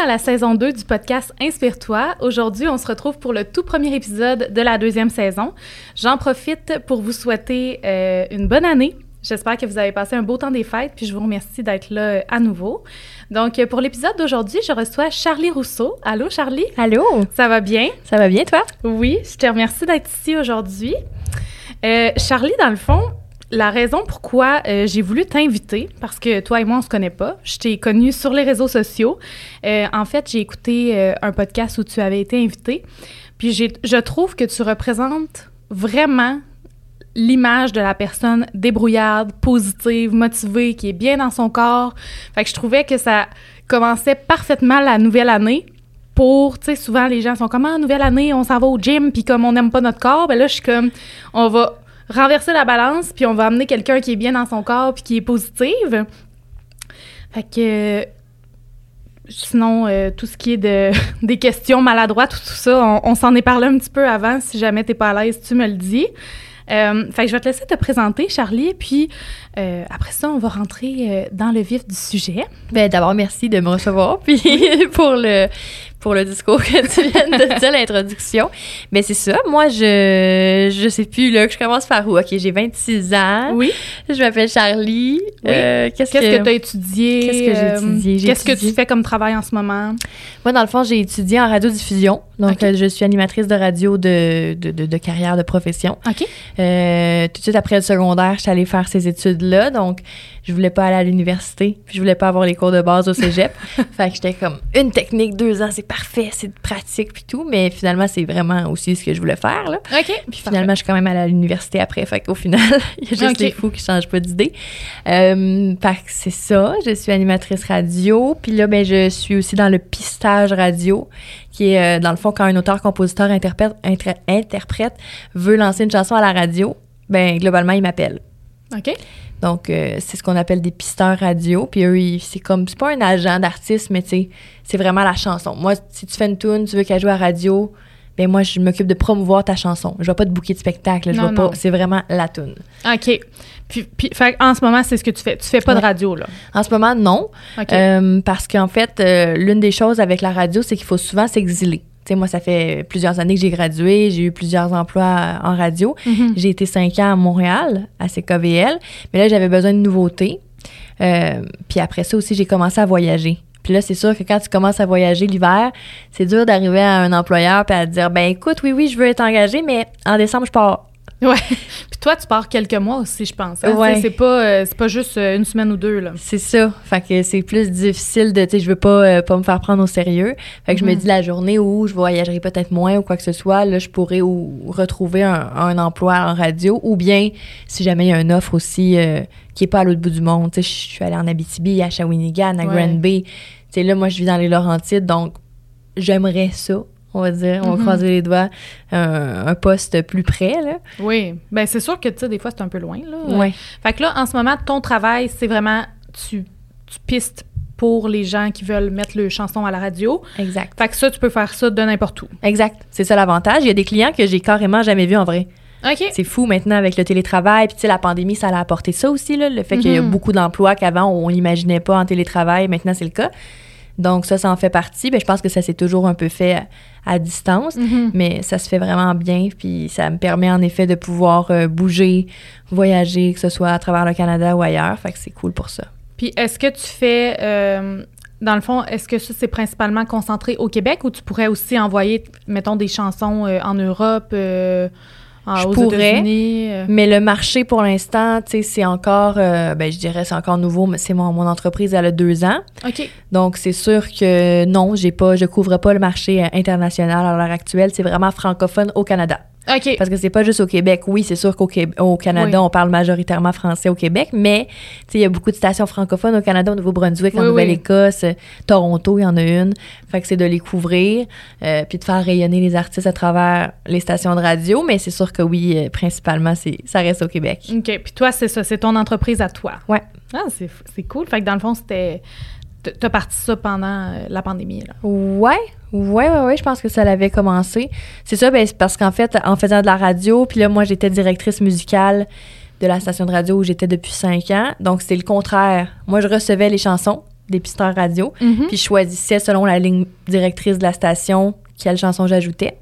dans la saison 2 du podcast Inspire-toi. Aujourd'hui, on se retrouve pour le tout premier épisode de la deuxième saison. J'en profite pour vous souhaiter euh, une bonne année. J'espère que vous avez passé un beau temps des fêtes, puis je vous remercie d'être là euh, à nouveau. Donc, euh, pour l'épisode d'aujourd'hui, je reçois Charlie Rousseau. Allô, Charlie? Allô? Ça va bien? Ça va bien, toi? Oui, je te remercie d'être ici aujourd'hui. Charlie, dans le fond, la raison pourquoi euh, j'ai voulu t'inviter, parce que toi et moi, on se connaît pas. Je t'ai connue sur les réseaux sociaux. Euh, en fait, j'ai écouté euh, un podcast où tu avais été invité. Puis je trouve que tu représentes vraiment l'image de la personne débrouillarde, positive, motivée, qui est bien dans son corps. Fait que je trouvais que ça commençait parfaitement la nouvelle année pour, tu sais, souvent les gens sont comme, ah, nouvelle année, on s'en va au gym, puis comme on n'aime pas notre corps, ben là, je suis comme, on va renverser la balance, puis on va amener quelqu'un qui est bien dans son corps, puis qui est positive. Fait que sinon, euh, tout ce qui est de, des questions maladroites, tout, tout ça, on, s'en est parlé un petit peu avant. Si jamais t'es pas à l'aise, tu me le dis. Euh, fait que je vais te laisser te présenter, Charlie, puis euh, après ça, on va rentrer euh, dans le vif du sujet. Ben, d'abord, merci de me recevoir, puis pour le pour le discours que tu viens de dire, l'introduction. Mais c'est ça, moi, je je sais plus, là, que je commence par où? OK, j'ai 26 ans. Oui. Je m'appelle Charlie. Oui. qu'est-ce que tu as étudié? Qu'est-ce que j'ai étudié? Qu'est-ce que tu fais comme travail en ce moment? Moi, dans le fond, j'ai étudié en radiodiffusion. Donc, je suis animatrice de radio de, de, de, de carrière, de profession. OK. Euh, tout de suite après le secondaire, je suis allée faire ces études-là. Donc, je voulais pas aller à l'université. Puis, je voulais pas avoir les cours de base au cégep. fait que j'étais comme une technique, deux ans, c'est parfait, c'est pratique, puis tout. Mais finalement, c'est vraiment aussi ce que je voulais faire. Là. OK. Puis finalement, je suis quand même allée à l'université après. Fait qu'au final, il y a juste des fous qui changent pas d'idée. Euh, fait que c'est ça. Je suis animatrice radio. Puis là, ben, je suis aussi dans le pistage radio qui est, euh, dans le fond, quand un auteur, compositeur, interprète, interprète veut lancer une chanson à la radio, ben globalement, il m'appelle. OK. Donc, euh, c'est ce qu'on appelle des pisteurs radio. Puis eux, c'est comme, c'est pas un agent d'artiste, mais tu sais, c'est vraiment la chanson. Moi, si tu fais une tune, tu veux qu'elle joue à radio, ben moi, je m'occupe de promouvoir ta chanson. Je vais pas te booker de spectacle. Je vais pas. C'est vraiment la tune. OK. Puis, puis fait, en ce moment, c'est ce que tu fais. Tu fais pas Ouais. de radio, là? En ce moment, non. OK. Euh, parce qu'en fait, euh, l'une des choses avec la radio, c'est qu'il faut souvent s'exiler. Tu sais, moi, ça fait plusieurs années que j'ai gradué, j'ai eu plusieurs emplois en radio. Mhm. J'ai été cinq ans à Montréal, à CKVL, mais là, j'avais besoin de nouveautés. Euh, puis après ça aussi, j'ai commencé à voyager. Puis là, c'est sûr que quand tu commences à voyager l'hiver, c'est dur d'arriver à un employeur puis à te dire, ben écoute, oui, oui, je veux être engagé, mais en décembre, je pars. Ouais. Puis toi, tu pars quelques mois aussi, je pense. hein? Ouais. C'est- pas, euh, pas juste euh, une semaine ou deux, là. C'est ça. Fait que c'est plus difficile de, tu sais, je veux pas, euh, pas me faire prendre au sérieux. Fait que je me Mhm. dis la journée où je voyagerai peut-être moins ou quoi que ce soit, là, je pourrais ou retrouver un, un emploi en radio ou bien, si jamais il y a une offre aussi euh, qui est pas à l'autre bout du monde. Tu sais, je suis allée en Abitibi, à Shawinigan, à Ouais. Grand Bay. Tu sais, là, moi, je vis dans les Laurentides, donc j'aimerais ça, on va dire. On va Mhm. croiser les doigts. Un, un poste plus près, là. Oui. Ben c'est sûr que, tu sais, des fois, c'est un peu loin, là. Ouais. Fait que là, en ce moment, ton travail, c'est vraiment, tu, tu pistes pour les gens qui veulent mettre le chanson à la radio. Exact. Fait que ça, tu peux faire ça de n'importe où. Exact. C'est ça l'avantage. Il y a des clients que j'ai carrément jamais vus en vrai. OK. C'est fou maintenant avec le télétravail. Puis, tu sais, la pandémie, ça a apporté ça aussi, là, le fait qu'il y a Mhm. beaucoup d'emplois qu'avant, on n'imaginait pas en télétravail. Maintenant, c'est le cas. Donc, ça, ça en fait partie. Ben, je pense que ça s'est toujours un peu fait à, à distance, Mhm. mais ça se fait vraiment bien. Puis, ça me permet en effet de pouvoir euh, bouger, voyager, que ce soit à travers le Canada ou ailleurs. Fait que c'est cool pour ça. Puis est-ce que tu fais, euh, dans le fond, est-ce que ça, c'est principalement concentré au Québec ou tu pourrais aussi envoyer, mettons, des chansons euh, en Europe, en- Je aux pourrais. Euh? Mais le marché, pour l'instant, tu sais, c'est encore, euh, ben, je dirais, c'est encore nouveau, mais c'est mon, mon entreprise, elle a deux ans. OK. Donc, c'est sûr que non, j'ai pas, je couvre pas le marché euh, international à l'heure actuelle. C'est vraiment francophone au Canada. Parce que c'est pas juste au Québec. Oui, c'est sûr qu'au au Canada, Oui. on parle majoritairement français au Québec, mais il y a beaucoup de stations francophones au Canada, au Nouveau-Brunswick, en Oui. Nouvelle-Écosse, euh, Toronto, il y en a une. Fait que c'est de les couvrir, euh, puis de faire rayonner les artistes à travers les stations de radio. Mais c'est sûr que oui, euh, principalement, c'est, ça reste au Québec. OK. Puis toi, c'est ça, c'est ton entreprise à toi. Ouais. Ah, c'est c'est cool. Fait que dans le fond, c'était. T- T'as parti ça pendant euh, la pandémie, là? Ouais, ouais, ouais, ouais, je pense que ça l'avait commencé. C'est ça, ben, parce qu'en fait, en faisant de la radio, puis là, moi, j'étais directrice musicale de la station de radio où j'étais depuis cinq ans. Donc, c'est le contraire. Moi, je recevais les chansons dépisteur radio. Mhm. Puis je choisissais selon la ligne directrice de la station quelle chanson j'ajoutais.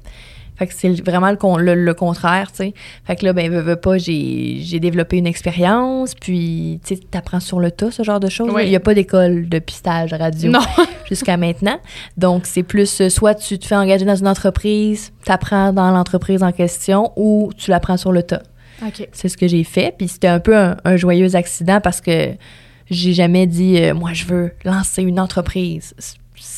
Fait que c'est vraiment le, con- le- le contraire, tu sais. Fait que là, ben, veux, veux pas, j'ai développé une expérience, puis, tu sais, t'apprends sur le tas, ce genre de choses. Oui. Il y a pas d'école de pistage radio jusqu'à maintenant. Donc, c'est plus, euh, soit tu te fais engager dans une entreprise, t'apprends dans l'entreprise en question, ou tu l'apprends sur le tas. C'est ce que j'ai fait. Puis c'était un peu un, un joyeux accident parce que j'ai jamais dit, euh, moi, je veux lancer une entreprise.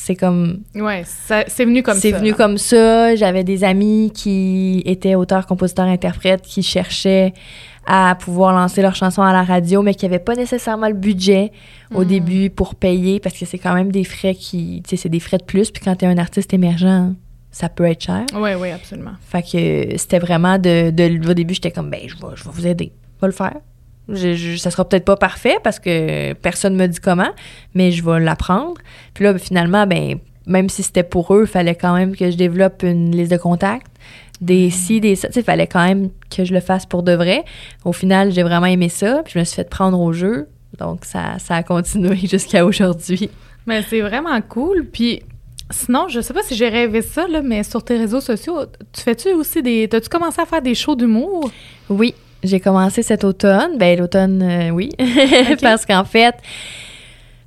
C'est comme Ouais, ça- c'est venu comme ça. c'est venu comme ça. J'avais des amis qui étaient auteurs, compositeurs, interprètes, qui cherchaient à pouvoir lancer leurs chansons à la radio, mais qui n'avaient pas nécessairement le budget au Mm. début pour payer, parce que c'est quand même des frais qui, tu sais, c'est des frais de plus. Puis quand tu es un artiste émergent, ça peut être cher. Oui, oui, absolument. Fait que c'était vraiment de, de- au début, j'étais comme, ben, je vais, je vais vous aider, je vais le faire. Je, je- ça sera peut-être pas parfait parce que personne me dit comment, mais je vais l'apprendre. Puis là, finalement, ben, même si c'était pour eux, il fallait quand même que je développe une liste de contacts, des ci, des ça. Il fallait quand même que je le fasse pour de vrai. Au final, j'ai vraiment aimé ça, puis je me suis fait prendre au jeu. Donc, ça, ça a continué jusqu'à aujourd'hui. Mais c'est vraiment cool. Puis sinon, je sais pas si j'ai rêvé ça, là, mais sur tes réseaux sociaux, tu fais-tu aussi des. T'as-tu commencé à faire des shows d'humour? Oui, j'ai commencé cet automne. Ben, l'automne, euh, oui. Parce qu'en fait,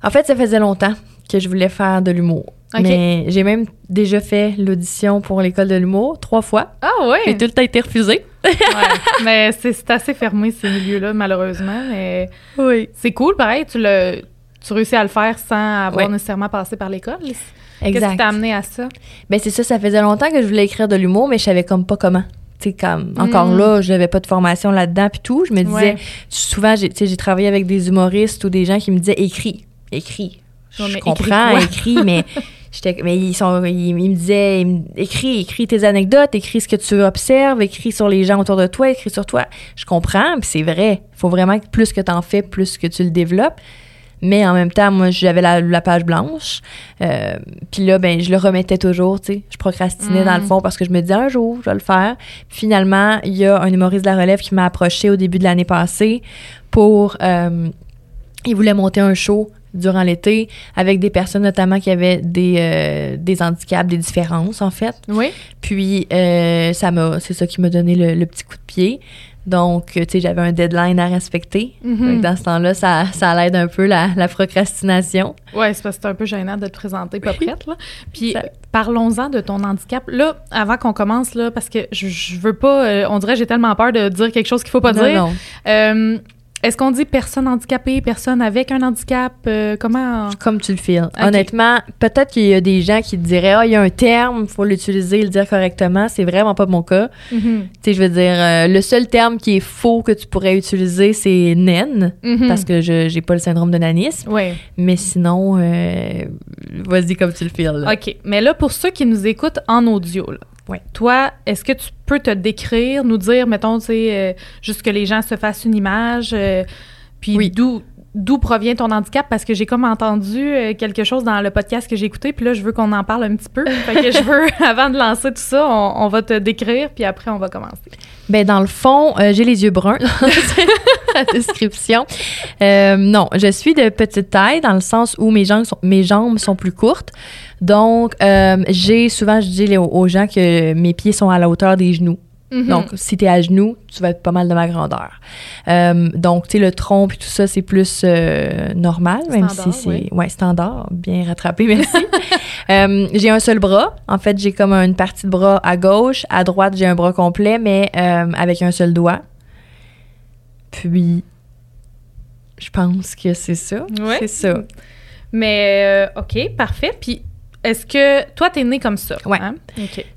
en fait, ça faisait longtemps que je voulais faire de l'humour. Mais j'ai même déjà fait l'audition pour l'école de l'humour trois fois. Ah ouais! J'ai tout le temps été refusée. Ouais. mais c'est assez fermé, ces milieux-là, malheureusement. Mais Oui. c'est cool, pareil. Tu, le, tu réussis à le faire sans avoir nécessairement passé par l'école. Qu'est-ce qui Exact. t'a amené à ça? Ben, c'est ça, ça faisait longtemps que je voulais écrire de l'humour, mais je savais comme pas comment. Tu sais, comme, encore Mm. là, j'avais pas de formation là-dedans, puis tout. Je me disais, Ouais. souvent, j'ai, tu travaillé avec des humoristes ou des gens qui me disaient, écris, écris. Je comprends, écris écris, mais mais ils sont, ils, ils me disaient, ils me- écris, écris tes anecdotes, écris ce que tu observes, écris sur les gens autour de toi, écris sur toi. Je comprends, puis c'est vrai. Il faut vraiment que plus que t'en fais, plus que tu le développes. Mais en même temps, moi, j'avais la, la page blanche. Euh, puis là, ben, je le remettais toujours, tu sais. Je procrastinais Mm. dans le fond parce que je me disais un jour, je vais le faire. Puis finalement, il y a un humoriste de la relève qui m'a approché au début de l'année passée pour. euh, il voulait monter un show durant l'été avec des personnes notamment qui avaient des, euh, des handicaps, des différences en fait. Oui. Puis euh, ça m'a, c'est ça qui m'a donné le, le petit coup de pied. Donc, tu sais, j'avais un deadline à respecter. Mhm. Dans ce temps-là, ça, ça l'aide un peu la, la procrastination. Ouais, c'est parce que c'est un peu gênant de te présenter pas prête, là. Puis parlons-en de ton handicap. Là, avant qu'on commence, là, parce que je, je veux pas... euh, on dirait que j'ai tellement peur de dire quelque chose qu'il faut pas non, dire. non. Euh, Est-ce qu'on dit personne handicapée, personne avec un handicap? Euh, comment... Comme tu le files. Honnêtement, peut-être qu'il y a des gens qui te diraient Ah, il y a un terme, il faut l'utiliser, le dire correctement. C'est vraiment pas mon cas. Mhm. Tu sais, je veux dire, euh, le seul terme qui est faux que tu pourrais utiliser, c'est naine, Mhm. parce que je j'ai pas le syndrome de nanisme. Ouais. Mais sinon, euh, vas-y comme tu le files. OK. Mais là, pour ceux qui nous écoutent en audio, là, Ouais. toi, est-ce que tu peux te décrire, nous dire, mettons, tu sais, euh, juste que les gens se fassent une image, euh, puis Oui. d'où d'où provient ton handicap? Parce que j'ai comme entendu euh, quelque chose dans le podcast que j'ai écouté, puis là, je veux qu'on en parle un petit peu. fait que je veux, avant de lancer tout ça, on, on va te décrire, puis après, on va commencer. Ben dans le fond, euh, j'ai les yeux bruns. C'est la description. Euh, non, je suis de petite taille dans le sens où mes jambes sont, mes jambes sont plus courtes. Donc, euh, j'ai souvent, je dis aux gens que mes pieds sont à la hauteur des genoux. Mhm. Donc, si t'es à genoux, tu vas être pas mal de ma grandeur. Euh, donc, tu sais, le tronc et tout ça, c'est plus euh, normal, même Standard, si c'est... oui. Ouais, standard. Bien rattrapé, merci. Euh, j'ai un seul bras. En fait, j'ai comme une partie de bras à gauche. À droite, j'ai un bras complet, mais avec un seul doigt. Puis, je pense que c'est ça. Ouais. C'est ça. Mais, OK, parfait. Puis, est-ce que toi, t'es né comme ça? Ouais. hein?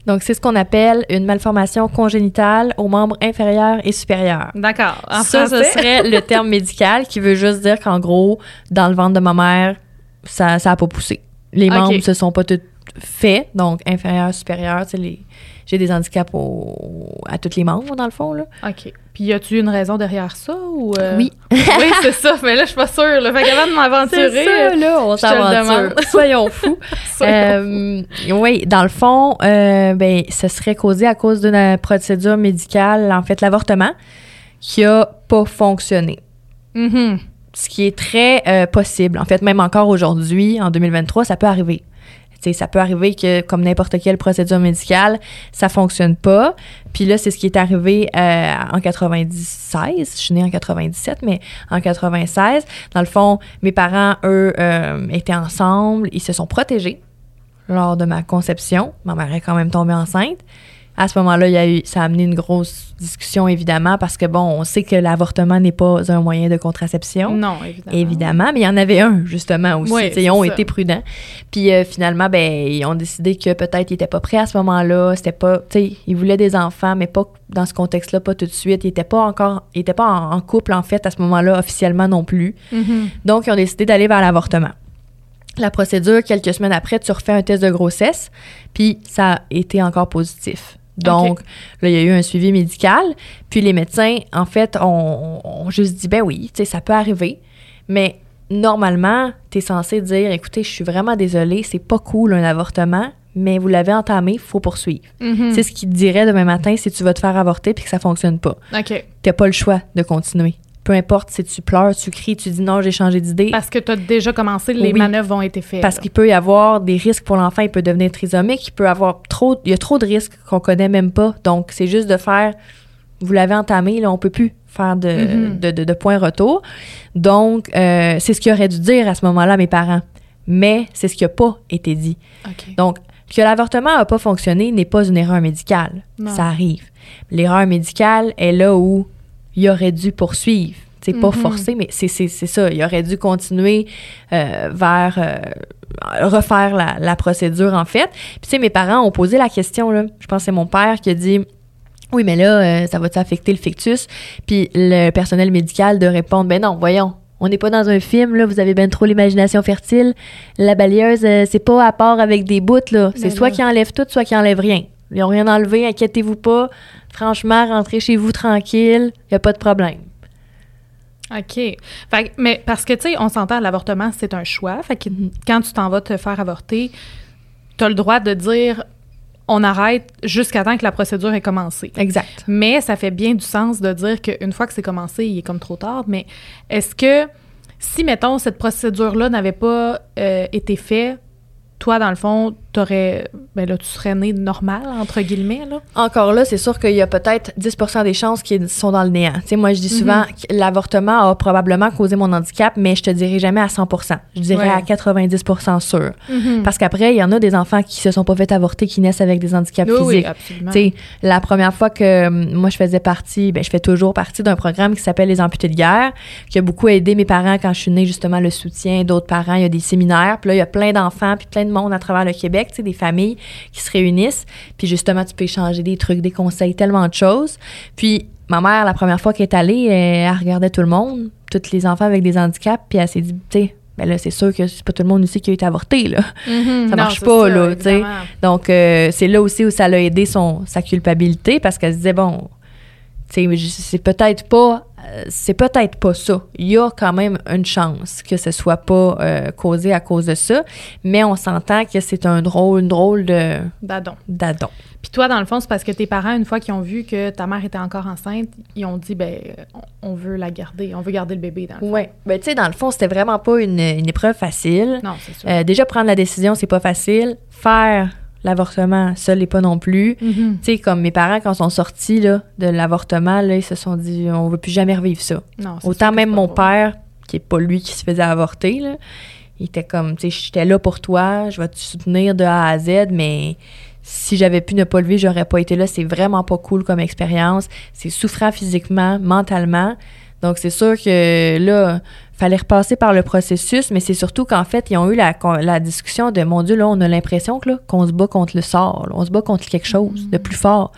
Donc, c'est ce qu'on appelle une malformation congénitale aux membres inférieurs et supérieurs. D'accord. En ça, français? ce serait le terme médical qui veut juste dire qu'en gros, dans le ventre de ma mère, ça n'a pas poussé. Les Ok. membres se sont pas tous faits, donc inférieur, supérieur, tu sais, les... j'ai des handicaps au- à tous les membres, dans le fond. Là. OK. Puis, y a-tu une raison derrière ça ou... euh? Oui. oui, c'est ça. Mais là, je suis pas sûre. Là. Fait qu'avant de m'aventurer... euh, là, on s'aventure. Soyons fous. Euh, oui, dans le fond, euh, ben, ce serait causé à cause d'une procédure médicale, en fait, l'avortement, qui a pas fonctionné. Mhm. ce qui est très possible. En fait, même encore aujourd'hui, en 2023, ça peut arriver. Ça peut arriver que, comme n'importe quelle procédure médicale, ça fonctionne pas. Puis là, c'est ce qui est arrivé euh, en 96. Je suis née en 97, mais en 96, dans le fond, mes parents, eux, euh, étaient ensemble. Ils se sont protégés lors de ma conception. Ma mère est quand même tombée enceinte à ce moment-là, il y a eu, ça a amené une grosse discussion, évidemment, parce que, bon, on sait que l'avortement n'est pas un moyen de contraception. Non, évidemment. Évidemment, mais il y en avait un, justement, aussi. Oui, ils ont été prudents. Puis euh, finalement, ben, ils ont décidé que peut-être ils n'étaient pas prêts à ce moment-là. C'était pas, tu sais, ils voulaient des enfants, mais pas dans ce contexte-là, pas tout de suite. Ils n'étaient pas encore, ils étaient pas en, couple, en fait, à ce moment-là, officiellement non plus. Mm-hmm. Donc, ils ont décidé d'aller vers l'avortement la procédure, quelques semaines après, tu refais un test de grossesse, puis ça a été encore positif. Donc, là, il y a eu un suivi médical. Puis les médecins, en fait, ont, juste dit, ben oui, tu sais, ça peut arriver. Mais normalement, tu es censé dire, écoutez, je suis vraiment désolée, c'est pas cool un avortement, mais vous l'avez entamé, il faut poursuivre. Mhm. C'est ce qu'il te dirait demain matin si tu vas te faire avorter puis que ça fonctionne pas. OK. T'as pas le choix de continuer peu importe si tu pleures, tu cries, tu dis non, j'ai changé d'idée. Parce que tu as déjà commencé, les manœuvres vont être faites. Parce qu'il peut y avoir des risques pour l'enfant, il peut devenir trisomique, il peut avoir trop, il y a trop de risques qu'on connaît même pas. Donc, c'est juste de faire, vous l'avez entamé, là, on peut plus faire de, mm-hmm. de, de, point retour. Donc, euh, c'est ce qu'ils auraient dû dire à ce moment-là mes parents. Mais c'est ce qui n'a pas été dit. Donc, que l'avortement n'a pas fonctionné n'est pas une erreur médicale. Ça arrive. L'erreur médicale est là où il aurait dû poursuivre. C'est pas mhm. forcé, mais c'est ça. Il aurait dû continuer euh, vers euh, refaire la, procédure, en fait. Puis, tu sais, mes parents ont posé la question, là. Je pense que c'est mon père qui a dit Oui, mais là, euh, ça va-tu affecter le fictus Puis, le personnel médical de répondre Ben non, voyons. On n'est pas dans un film, là, vous avez bien trop l'imagination fertile. La balieuse, c'est pas à part avec des bouts, là. C'est ben soit qui enlève tout, soit qui enlève rien. Ils n'ont rien enlevé, inquiétez-vous pas. Franchement, rentrez chez vous tranquille, il n'y a pas de problème. OK. mais parce que, tu sais, on s'entend, l'avortement, c'est un choix. Fait que quand tu t'en vas te faire avorter, tu as le droit de dire on arrête jusqu'à temps que la procédure ait commencé. Exact. Mais ça fait bien du sens de dire qu'une fois que c'est commencé, il est comme trop tard. Mais est-ce que si, mettons, cette procédure-là n'avait pas euh, été faite, toi, dans le fond, t'aurais, ben là, tu serais né normal, entre guillemets, là? Encore là, c'est sûr qu'il y a peut-être 10% des chances qui sont dans le néant. Tu sais, moi, je dis souvent que l'avortement a probablement causé mon handicap, mais je te dirais jamais à 100% Je dirais à 90 sûr. Mhm. Parce qu'après, il y en a des enfants qui se sont pas fait avorter, qui naissent avec des handicaps physiques. Oui. Tu sais, la première fois que hum, moi, je faisais partie, ben, je fais toujours partie d'un programme qui s'appelle Les amputés de guerre, qui a beaucoup aidé mes parents quand je suis née, justement, le soutien d'autres parents. Il y a des séminaires, puis là, il y a plein d'enfants, puis plein de monde à travers le Québec des familles qui se réunissent. Puis justement, tu peux échanger des trucs, des conseils, tellement de choses. Puis ma mère, la première fois qu'elle est allée, elle, regardait tout le monde, tous les enfants avec des handicaps, puis elle s'est dit, tu sais, ben là, c'est sûr que c'est pas tout le monde ici qui a été avorté, là. Mm-hmm. ça marche pas, là, tu sais. Donc, euh, c'est là aussi où ça l'a aidé son, sa culpabilité, parce qu'elle se disait, bon, tu sais, c'est peut-être pas euh, c'est peut-être pas ça. Il y a quand même une chance que ce soit pas euh, causé à cause de ça, mais on s'entend que c'est un drôle, une drôle de d'adon. D'adon. Puis toi, dans le fond, c'est parce que tes parents, une fois qu'ils ont vu que ta mère était encore enceinte, ils ont dit ben on veut la garder, on veut garder le bébé. Dans le ouais. Ben tu sais, dans le fond, c'était vraiment pas une, épreuve facile. Non, c'est sûr. Euh, déjà prendre la décision, c'est pas facile. Faire l'avortement, ça l'est pas non plus. Mm-hmm. Tu sais, comme mes parents, quand ils sont sortis là, de l'avortement, là, ils se sont dit, on veut plus jamais revivre ça. Autant même mon père, qui est pas lui qui se faisait avorter, là, il était comme, tu sais, j'étais là pour toi, je vais te soutenir de A à Z, mais si j'avais pu ne pas le vivre, j'aurais pas été là. C'est vraiment pas cool comme expérience. C'est souffrant physiquement, mentalement. Donc, c'est sûr que là, fallait repasser par le processus, mais c'est surtout qu'en fait, ils ont eu la, la, discussion de mon Dieu, là, on a l'impression que qu'on se bat contre le sort, on se bat contre quelque chose de plus fort.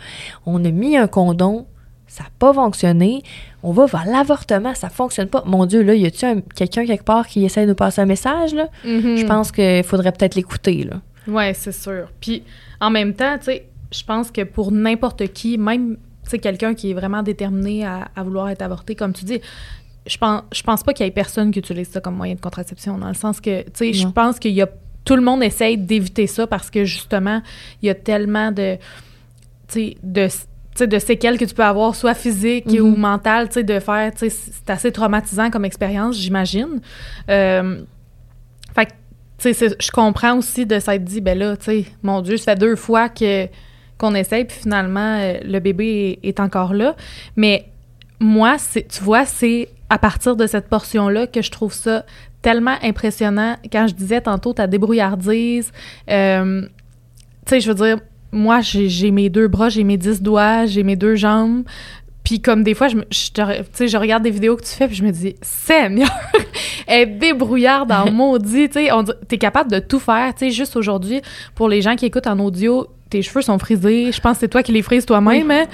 On a mis un condom, ça n'a pas fonctionné. On va vers l'avortement, ça fonctionne pas. Mon Dieu, là, y a-tu quelqu'un quelque part qui essaie de nous passer un message, là? Mm-hmm. Je pense qu'il faudrait peut-être l'écouter, là. Oui, c'est sûr. Puis, en même temps, tu sais, je pense que pour n'importe qui, même c'est quelqu'un qui est vraiment déterminé à, vouloir être avorté, comme tu dis, je pense, je pense pas qu'il y ait personne qui utilise ça comme moyen de contraception, dans le sens que, tu sais, je pense qu'il y a tout le monde essaye d'éviter ça parce que justement, il y a tellement de, tu sais, de de séquelles que tu peux avoir, soit physiques ou mhm. mentales, de faire, c'est assez traumatisant comme expérience, j'imagine. Euh, fait je comprends aussi de s'être dit, ben là, tu sais, mon Dieu, ça fait deux fois que qu'on essaye, puis finalement, euh, le bébé est, encore là. Mais moi, tu vois, c'est à partir de cette portion-là que je trouve ça tellement impressionnant. Quand je disais tantôt ta débrouillardise, euh, tu sais, je veux dire, moi, j'ai mes deux bras, j'ai mes dix doigts, j'ai mes deux jambes. Puis comme des fois, je, je, je regarde des vidéos que tu fais, puis je me dis, Seigneur, elle est débrouillarde en maudit, tu sais, t'es capable de tout faire, tu sais, juste aujourd'hui, pour les gens qui écoutent en audio, tes cheveux sont frisés, je pense que c'est toi qui les frises toi-même, hein?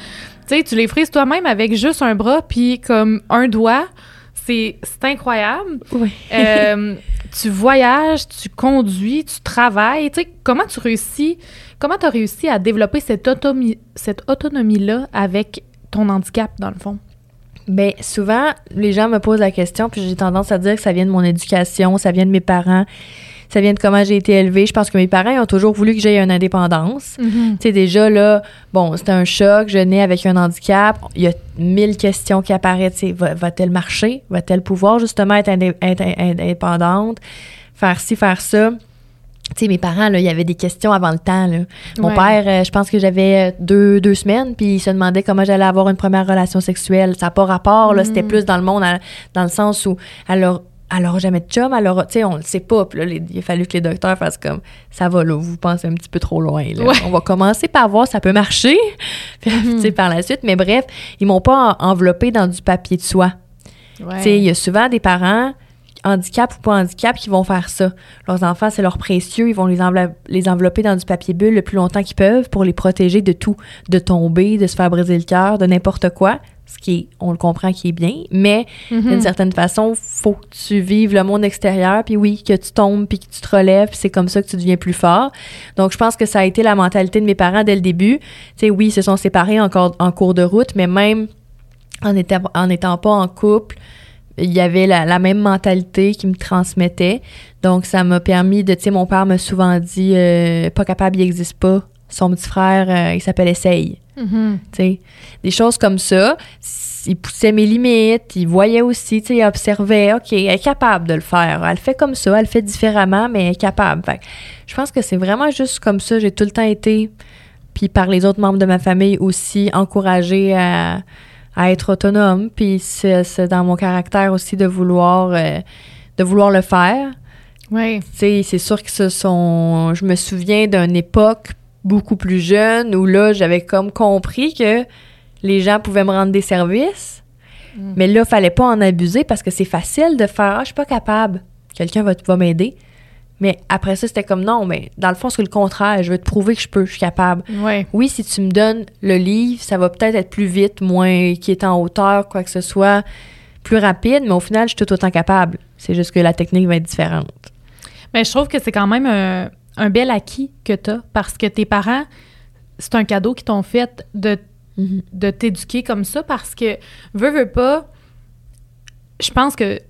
Tu sais, tu les frises toi-même avec juste un bras, puis comme un doigt, c'est incroyable. Oui. euh, tu voyages, tu conduis, tu travailles, tu sais, comment tu réussis Comment tu as réussi à développer cette, cette autonomie-là avec ton handicap, dans le fond? Bien, souvent, les gens me posent la question, puis j'ai tendance à dire que ça vient de mon éducation, ça vient de mes parents, ça vient de comment j'ai été élevée. Je pense que mes parents ont toujours voulu que j'aie une indépendance. Mm-hmm. Tu sais, déjà, là, bon, c'était un choc, je nais avec un handicap. Il y a mille questions qui apparaissent. Va-t-elle marcher? Va-t-elle pouvoir, justement, être indépendante? Faire ci, faire ça? tu sais, mes parents, là, il y avait des questions avant le temps. Là. Mon père, euh, je pense que j'avais deux, deux semaines, puis il se demandait comment j'allais avoir une première relation sexuelle. Ça n'a pas rapport, là, c'était mm. plus dans le monde, dans le sens où alors alors jamais de chum, alors, tu sais, on le sait pas. Puis là, il a fallu que les docteurs fassent comme, ça va là, vous pensez un petit peu trop loin. Là. On va commencer par voir ça peut marcher, puis, tu sais, par la suite. Mais bref, ils m'ont pas enveloppé dans du papier de soie. Tu sais, il y a souvent des parents handicap ou pas handicap qui vont faire ça. Leurs enfants, c'est leur précieux, ils vont les, les envelopper dans du papier bulle le plus longtemps qu'ils peuvent pour les protéger de tout, de tomber, de se faire briser le cœur, de n'importe quoi, ce qui est, on le comprend qui est bien, mais mm-hmm. d'une certaine façon, faut que tu vives le monde extérieur, puis oui, que tu tombes, puis que tu te relèves, c'est comme ça que tu deviens plus fort. Donc, je pense que ça a été la mentalité de mes parents dès le début. Tu sais, oui, ils se sont séparés encore en cours de route, mais même en étant, en étant pas en couple, il y avait la, même mentalité qui me transmettait. Donc, ça m'a permis de, tu sais, mon père m'a souvent dit, euh, pas capable, il n'existe pas. Son petit frère, euh, il s'appelle Essaye. Sais, des choses comme ça. Il poussait mes limites, il voyait aussi, il observait, OK, elle est capable de le faire. Elle fait comme ça, elle fait différemment, mais elle est capable. Fait, je pense que c'est vraiment juste comme ça. J'ai tout le temps été, puis par les autres membres de ma famille aussi, encouragée à à être autonome. Puis c'est dans mon caractère aussi de vouloir, euh, de vouloir le faire. Oui. c'est sûr que ce sont. Je me souviens d'une époque beaucoup plus jeune où là, j'avais comme compris que les gens pouvaient me rendre des services. Mm. Mais là, il fallait pas en abuser parce que c'est facile de faire Ah, je suis pas capable. Quelqu'un va, va m'aider. Mais après ça, c'était comme non, mais dans le fond, c'est le contraire. Je veux te prouver que je peux, je suis capable. Oui, si tu me donnes le livre, ça va peut-être être plus vite, moins qui est en hauteur, quoi que ce soit, plus rapide, mais au final, je suis tout autant capable. C'est juste que la technique va être différente. Mais je trouve que c'est quand même un, bel acquis que tu as parce que tes parents, c'est un cadeau qu'ils t'ont fait de, mm-hmm. de t'éduquer comme ça parce que, veux, veux pas, je pense que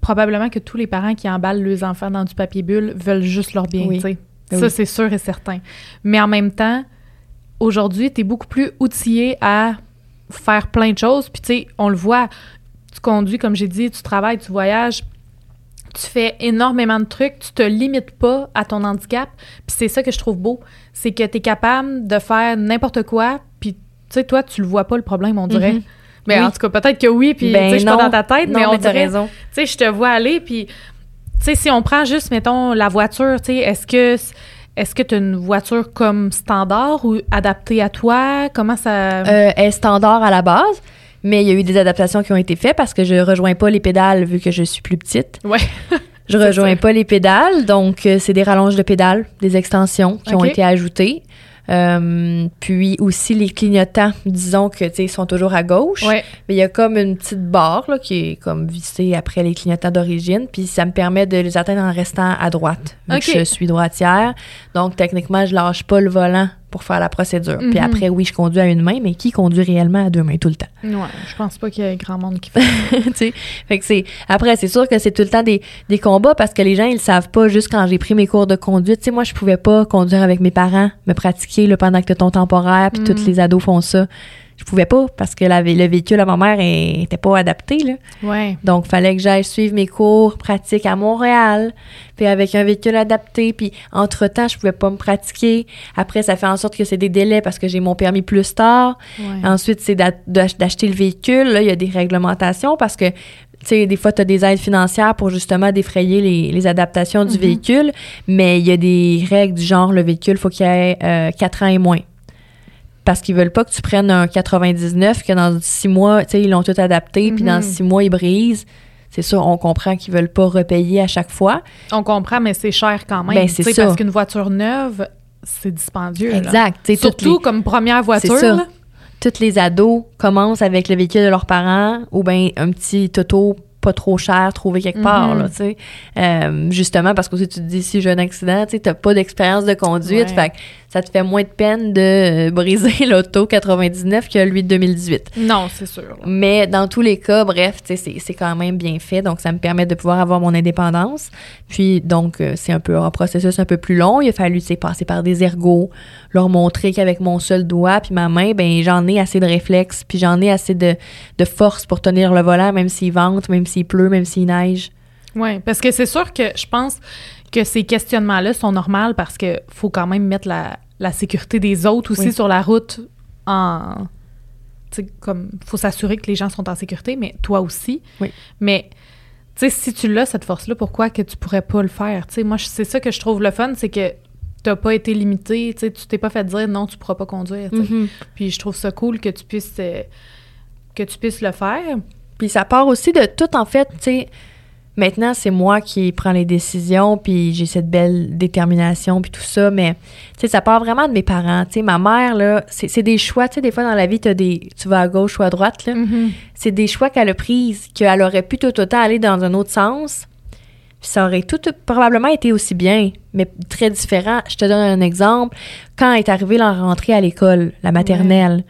probablement que tous les parents qui emballent leurs enfants dans du papier bulle veulent juste leur bien, ben Ça, c'est sûr et certain. Mais en même temps, aujourd'hui, tu es beaucoup plus outillé à faire plein de choses. Puis, tu sais, on le voit, tu conduis, comme j'ai dit, tu travailles, tu voyages, tu fais énormément de trucs, tu te limites pas à ton handicap. Puis c'est ça que je trouve beau, c'est que tu es capable de faire n'importe quoi, puis tu sais, toi, tu le vois pas le problème, on dirait. Mm-hmm. Mais en tout cas, peut-être que oui, puis ben, je suis pas dans ta tête, mais on dirait, raison. Tu sais, je te vois aller, puis tu sais, si on prend juste, mettons, la voiture, tu sais, est-ce que est-ce que tu as une voiture comme standard ou adaptée à toi? Comment ça... Euh, elle est standard à la base, mais il y a eu des adaptations qui ont été faites parce que je rejoins pas les pédales vu que je suis plus petite. Ouais. je rejoins pas les pédales, donc euh, c'est des rallonges de pédales, des extensions qui ont été ajoutées. Euh, puis aussi les clignotants, disons que ils sont toujours à gauche, mais il y a comme une petite barre là, qui est comme vissée après les clignotants d'origine, puis ça me permet de les atteindre en restant à droite, vu que je suis droitière. Donc techniquement, je lâche pas le volant pour faire la procédure. Puis Mhm. après, oui, je conduis à une main, mais qui conduit réellement à deux mains tout le temps? Ouais, je pense pas qu'il y ait grand monde qui fait tu sais. Fait que c'est après c'est sûr que c'est tout le temps des, des combats parce que les gens ils le savent pas juste quand j'ai pris mes cours de conduite tu sais moi je pouvais pas conduire avec mes parents me pratiquer là, pendant que ton temporaire puis Mm. tous les ados font ça je pouvais pas parce que la- le véhicule à ma mère il était pas adapté là Ouais. donc fallait que j'aille suivre mes cours pratiques à Montréal puis avec un véhicule adapté puis entre temps je pouvais pas me pratiquer après ça fait en sorte que c'est des délais parce que j'ai mon permis plus tard ouais. Ensuite, c'est d'a- d'ach- d'acheter le véhicule. Là, il y a des réglementations parce que, tu sais, des fois, tu as des aides financières pour justement défrayer les, les adaptations du Mhm. véhicule, mais il y a des règles du genre, le véhicule, faut qu'il ait euh, 4 ans et moins. Parce qu'ils veulent pas que tu prennes un 99, que dans 6 mois, tu sais, ils l'ont tout adapté, puis dans Mhm. 6 mois, ils brisent. C'est sûr, on comprend qu'ils veulent pas repayer à chaque fois. On comprend, mais c'est cher quand même. Ben, c'est ça. Parce qu'une voiture neuve, c'est dispendieux. Exact. Toutes Surtout les- comme première voiture. Ça. là. tous les ados commencent avec le véhicule de leurs parents ou bien un petit auto pas trop cher trouvé quelque part, Mhm. là, tu sais. Euh, justement, parce que si tu te dis, si j'ai un accident, tu t'as pas d'expérience de conduite, Ouais. fait que ça te fait moins de peine de euh, briser l'auto 99 que lui de 2018. Non, c'est sûr. Mais dans tous les cas, bref, c'est- quand même bien fait. Donc, ça me permet de pouvoir avoir mon indépendance. Puis, donc, euh, c'est un peu un processus un peu plus long. Il a fallu, passer par des ergots, leur montrer qu'avec mon seul doigt puis ma main, ben j'en ai assez de réflexes, puis j'en ai assez de, de force pour tenir le volant, même s'il vente, même s'il pleut, même s'il neige. Oui, parce que c'est sûr que je pense que ces questionnements-là sont normaux parce que faut quand même mettre la, la sécurité des autres aussi Oui. sur la route en. Tu sais, comme, faut s'assurer que les gens sont en sécurité, mais toi aussi. Oui. Mais, tu sais, si tu l'as, cette force-là, pourquoi que tu pourrais pas le faire? Tu sais, moi, c'est ça que je trouve le fun, c'est que t'as pas été limité, tu sais, tu t'es pas fait dire non, tu pourras pas conduire, sais. Puis je trouve ça cool que tu puisses, euh, que tu puisses le faire. Puis ça part aussi de tout, en fait, tu sais. Maintenant, c'est moi qui prends les décisions, puis j'ai cette belle détermination, puis tout ça, mais, tu sais, ça part vraiment de mes parents. Tu sais, ma mère, là, c'est des choix, tu sais, des fois dans la vie, as des, tu vas à gauche ou à droite, là. C'est des choix qu'elle a prises, qu'elle aurait pu tout autant aller dans un autre sens, puis ça aurait tout probablement été aussi bien, mais très différent. Je te donne un exemple. Quand est arrivée la rentrée à l'école, la maternelle,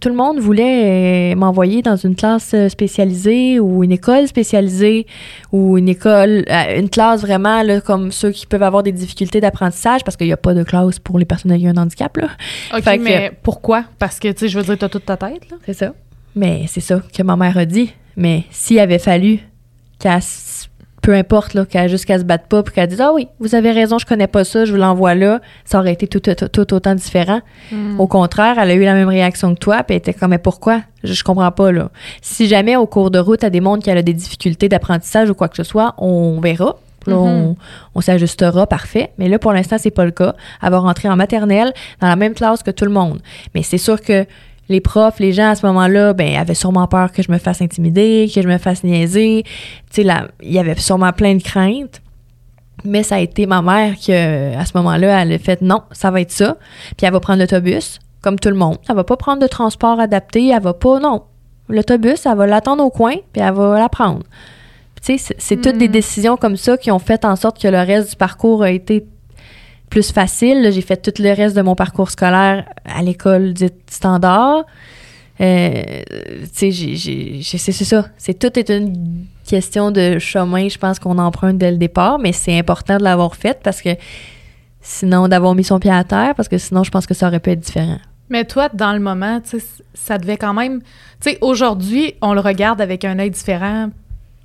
tout le monde voulait euh, m'envoyer dans une classe euh, spécialisée ou une école spécialisée ou une école, euh, une classe vraiment là, comme ceux qui peuvent avoir des difficultés d'apprentissage parce qu'il n'y a pas de classe pour les personnes ayant un handicap. Là. OK, Fait que- mais pourquoi? Parce que, tu sais, je veux dire, t'as toute ta tête. C'est ça. Mais c'est ça que ma mère a dit. Mais s'il avait fallu qu'elle, peu importe, là, qu'elle juste qu'elle se batte pas puis qu'elle dise Ah oui, vous avez raison, je connais pas ça, je vous l'envoie là, ça aurait été tout, tout, tout autant différent. Mm. Au contraire, elle a eu la même réaction que toi, puis elle était comme Mais pourquoi? Je, je comprends pas, là. Si jamais au cours de route, elle démontre qu'elle a des difficultés d'apprentissage ou quoi que ce soit, on verra. Là, on, on s'ajustera, parfait. Mais là, pour l'instant, c'est pas le cas. Elle va rentrer en maternelle dans la même classe que tout le monde. Mais c'est sûr que les profs, les gens à ce moment-là, ben, avaient sûrement peur que je me fasse intimider, que je me fasse niaiser. Tu sais, il y avait sûrement plein de craintes. Mais ça a été ma mère qui, euh, à ce moment-là, elle a fait non, ça va être ça. Puis elle va prendre l'autobus, comme tout le monde. Elle va pas prendre de transport adapté, elle va pas, non. L'autobus, elle va l'attendre au coin, puis elle va la prendre. Tu sais, c'est- c'est toutes des Mm. décisions comme ça qui ont fait en sorte que le reste du parcours a été plus facile. J'ai fait tout le reste de mon parcours scolaire à l'école dite standard. Euh, c'est ça. C'est tout est une question de chemin, je pense qu'on emprunte dès le départ, mais c'est important de l'avoir fait parce que sinon, d'avoir mis son pied à terre, parce que sinon, je pense que ça aurait pu être différent. Mais toi, dans le moment, ça devait quand même. Tu sais, aujourd'hui, on le regarde avec un œil différent,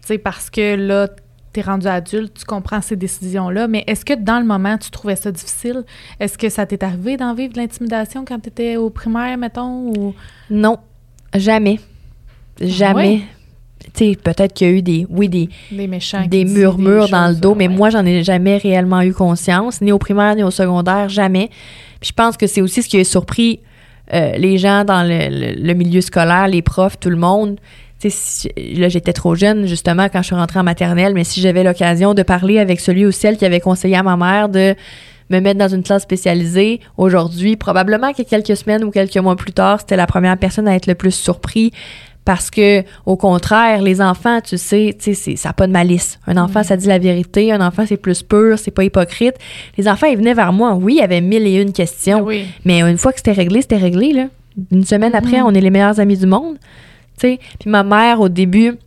tu sais, parce que là, t'es rendu adulte, tu comprends ces décisions-là. Mais est-ce que dans le moment, tu trouvais ça difficile? Est-ce que ça t'est arrivé d'en vivre de l'intimidation quand t'étais au primaire, mettons? Ou... Non, jamais. Jamais. Tu sais, peut-être qu'il y a eu des, oui, des, Des méchants. des murmures des dans le dos, mais moi, j'en ai jamais réellement eu conscience, ni au primaire, ni au secondaire, jamais. Puis je pense que c'est aussi ce qui a surpris euh, les gens dans le, le- le milieu scolaire, les profs, tout le monde. Si- là, j'étais trop jeune, justement, quand je suis rentrée en maternelle, mais si j'avais l'occasion de parler avec celui ou celle qui avait conseillé à ma mère de me mettre dans une classe spécialisée aujourd'hui, probablement que quelques semaines ou quelques mois plus tard, c'était la première personne à être le plus surpris Parce que, au contraire, les enfants, tu sais, tu sais, ça n'a pas de malice. Un enfant, ça dit la vérité. Un enfant, c'est plus pur, c'est pas hypocrite. Les enfants, ils venaient vers moi. Oui, il y avait mille et une questions. Ah oui. Mais une fois que c'était réglé, c'était réglé, là. Une semaine après, Mhm. on est les meilleurs amis du monde. Puis ma mère, au début,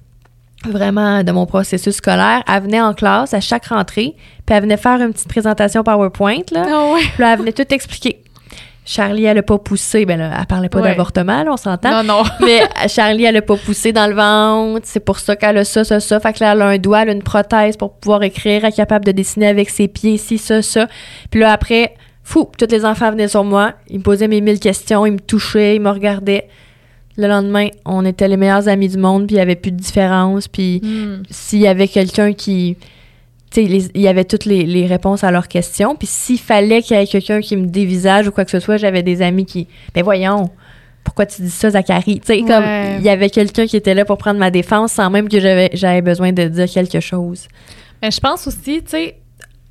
vraiment, de mon processus scolaire, elle venait en classe à chaque rentrée, puis elle venait faire une petite présentation PowerPoint, là. Ah ouais. Puis là, elle venait tout expliquer. Charlie, elle a pas poussé. Ben là, elle parlait pas Ouais. d'avortement, on s'entend. Non, non. Mais Charlie, elle a pas poussé dans le ventre. C'est pour ça qu'elle a ça, ça, ça. Fait que là, elle a un doigt, elle a une prothèse pour pouvoir écrire. Elle est capable de dessiner avec ses pieds, ci, ça, ça. Puis là, après, fou, tous les enfants venaient sur moi. Ils me posaient mes mille questions. Ils me touchaient, ils me regardaient. Le lendemain, on était les meilleurs amis du monde, puis il y avait plus de différence. Puis Hmm. s'il y avait quelqu'un qui. Tu sais, il y avait toutes les, les réponses à leurs questions. Puis s'il fallait qu'il y ait quelqu'un qui me dévisage ou quoi que ce soit, j'avais des amis qui. Ben voyons, pourquoi tu dis ça, Zachary? Tu sais, comme Ouais. il y avait quelqu'un qui était là pour prendre ma défense sans même que j'avais j'avais besoin de dire quelque chose. Mais je pense aussi, tu sais,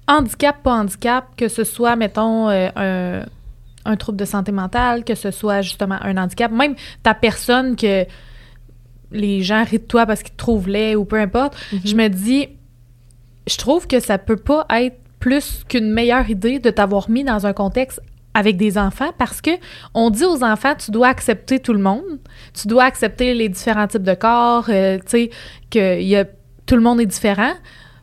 handicap, pas handicap, que ce soit, mettons, euh, un, un trouble de santé mentale, que ce soit justement un handicap, même ta personne que les gens rient de toi parce qu'ils te trouvent laid ou peu importe, je me dis, je trouve que ça peut pas être plus qu'une meilleure idée de t'avoir mis dans un contexte avec des enfants parce que on dit aux enfants tu dois accepter tout le monde, tu dois accepter les différents types de corps, euh, tu sais que y a tout le monde est différent.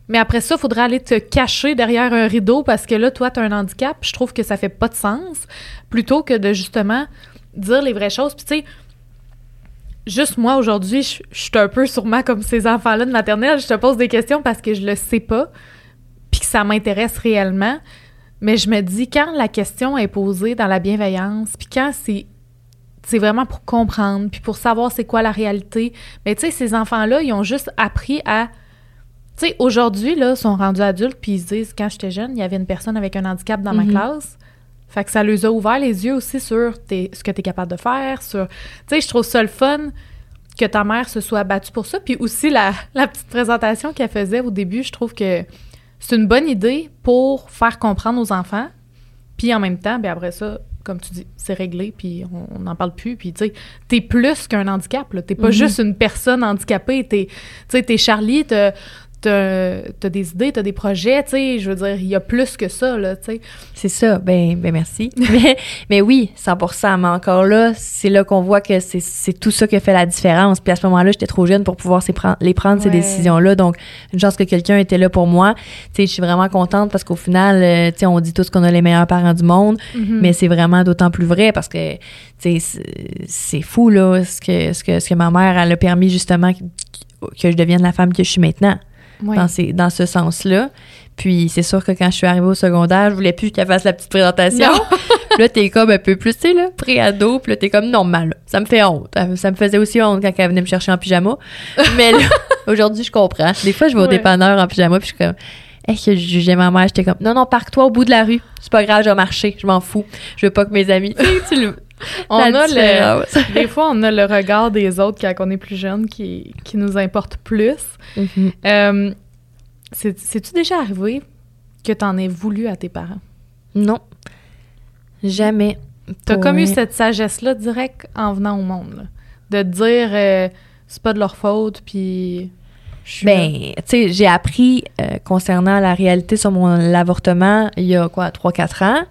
Mais après ça, il faudrait aller te cacher derrière un rideau parce que là, toi, tu as un handicap. Je trouve que ça fait pas de sens. Plutôt que de justement dire les vraies choses. Puis tu sais, juste moi aujourd'hui, je suis un peu sûrement comme ces enfants-là de maternelle. Je te pose des questions parce que je le sais pas, puis que ça m'intéresse réellement. Mais je me dis, quand la question est posée dans la bienveillance, puis quand c'est c'est vraiment pour comprendre, puis pour savoir c'est quoi la réalité. Mais tu sais, ces enfants-là, ils ont juste appris à... Tu sais, aujourd'hui, là, sont rendus adultes, puis ils se disent, quand j'étais jeune, il y avait une personne avec un handicap dans ma Mhm. classe. Fait que ça leur a ouvert les yeux aussi sur tes- ce que tu es capable de faire, sur... Tu sais, je trouve ça le fun que ta mère se soit battue pour ça. Puis aussi, la, la petite présentation qu'elle faisait au début, je trouve que c'est une bonne idée pour faire comprendre aux enfants. Puis en même temps, ben après ça, comme tu dis, c'est réglé, puis on n'en parle plus. Puis tu sais, t'es plus qu'un handicap, là. T'es pas Mhm. juste une personne handicapée. T'es, tu sais, t'es Charlie, t'as, t'as, t'as des idées, t'as des projets, tu sais. Je veux dire, il y a plus que ça, là, tu sais. C'est ça. Ben, ben merci. mais, mais oui, 100% Mais encore là, c'est là qu'on voit que c'est tout ça qui a fait la différence. Puis à ce moment-là, j'étais trop jeune pour pouvoir ces pren- les prendre, ces décisions-là. Donc, une chance que quelqu'un était là pour moi. Tu sais, je suis vraiment contente parce qu'au final, euh, tu sais, on dit tous qu'on a les meilleurs parents du monde. Mhm. Mais c'est vraiment d'autant plus vrai parce que, tu sais, c'est- c'est fou, là, ce que, ce, que, ce que ma mère, elle a permis justement que, que je devienne la femme que je suis maintenant Dans, ces, dans ce sens-là. Puis c'est sûr que quand je suis arrivée au secondaire, je voulais plus qu'elle fasse la petite présentation. Puis là, t'es comme un peu plus, tu sais, là, pré-ado. Puis là, t'es comme normal. Ça me fait honte. Ça me faisait aussi honte quand elle venait me chercher en pyjama. Mais là, aujourd'hui, je comprends. Des fois, je vais au Ouais. dépanneur en pyjama, puis je suis comme... Hey, que je jugeais ma mère, j'étais comme non non parque-toi au bout de la rue, c'est pas grave, je vais marcher, je m'en fous, je veux pas que mes amis. Tu le- On a le, des fois, on a le regard des autres quand on est plus jeune qui, qui nous importe plus. Euh, c'est- C'est-tu déjà arrivé que t'en aies voulu à tes parents? Non, jamais. T'as comme eu cette sagesse-là direct en venant au monde, là. de te dire euh, c'est pas de leur faute, puis. Ben, tu sais, j'ai appris euh, concernant la réalité sur mon l'avortement il y a quoi, 3-4 ans.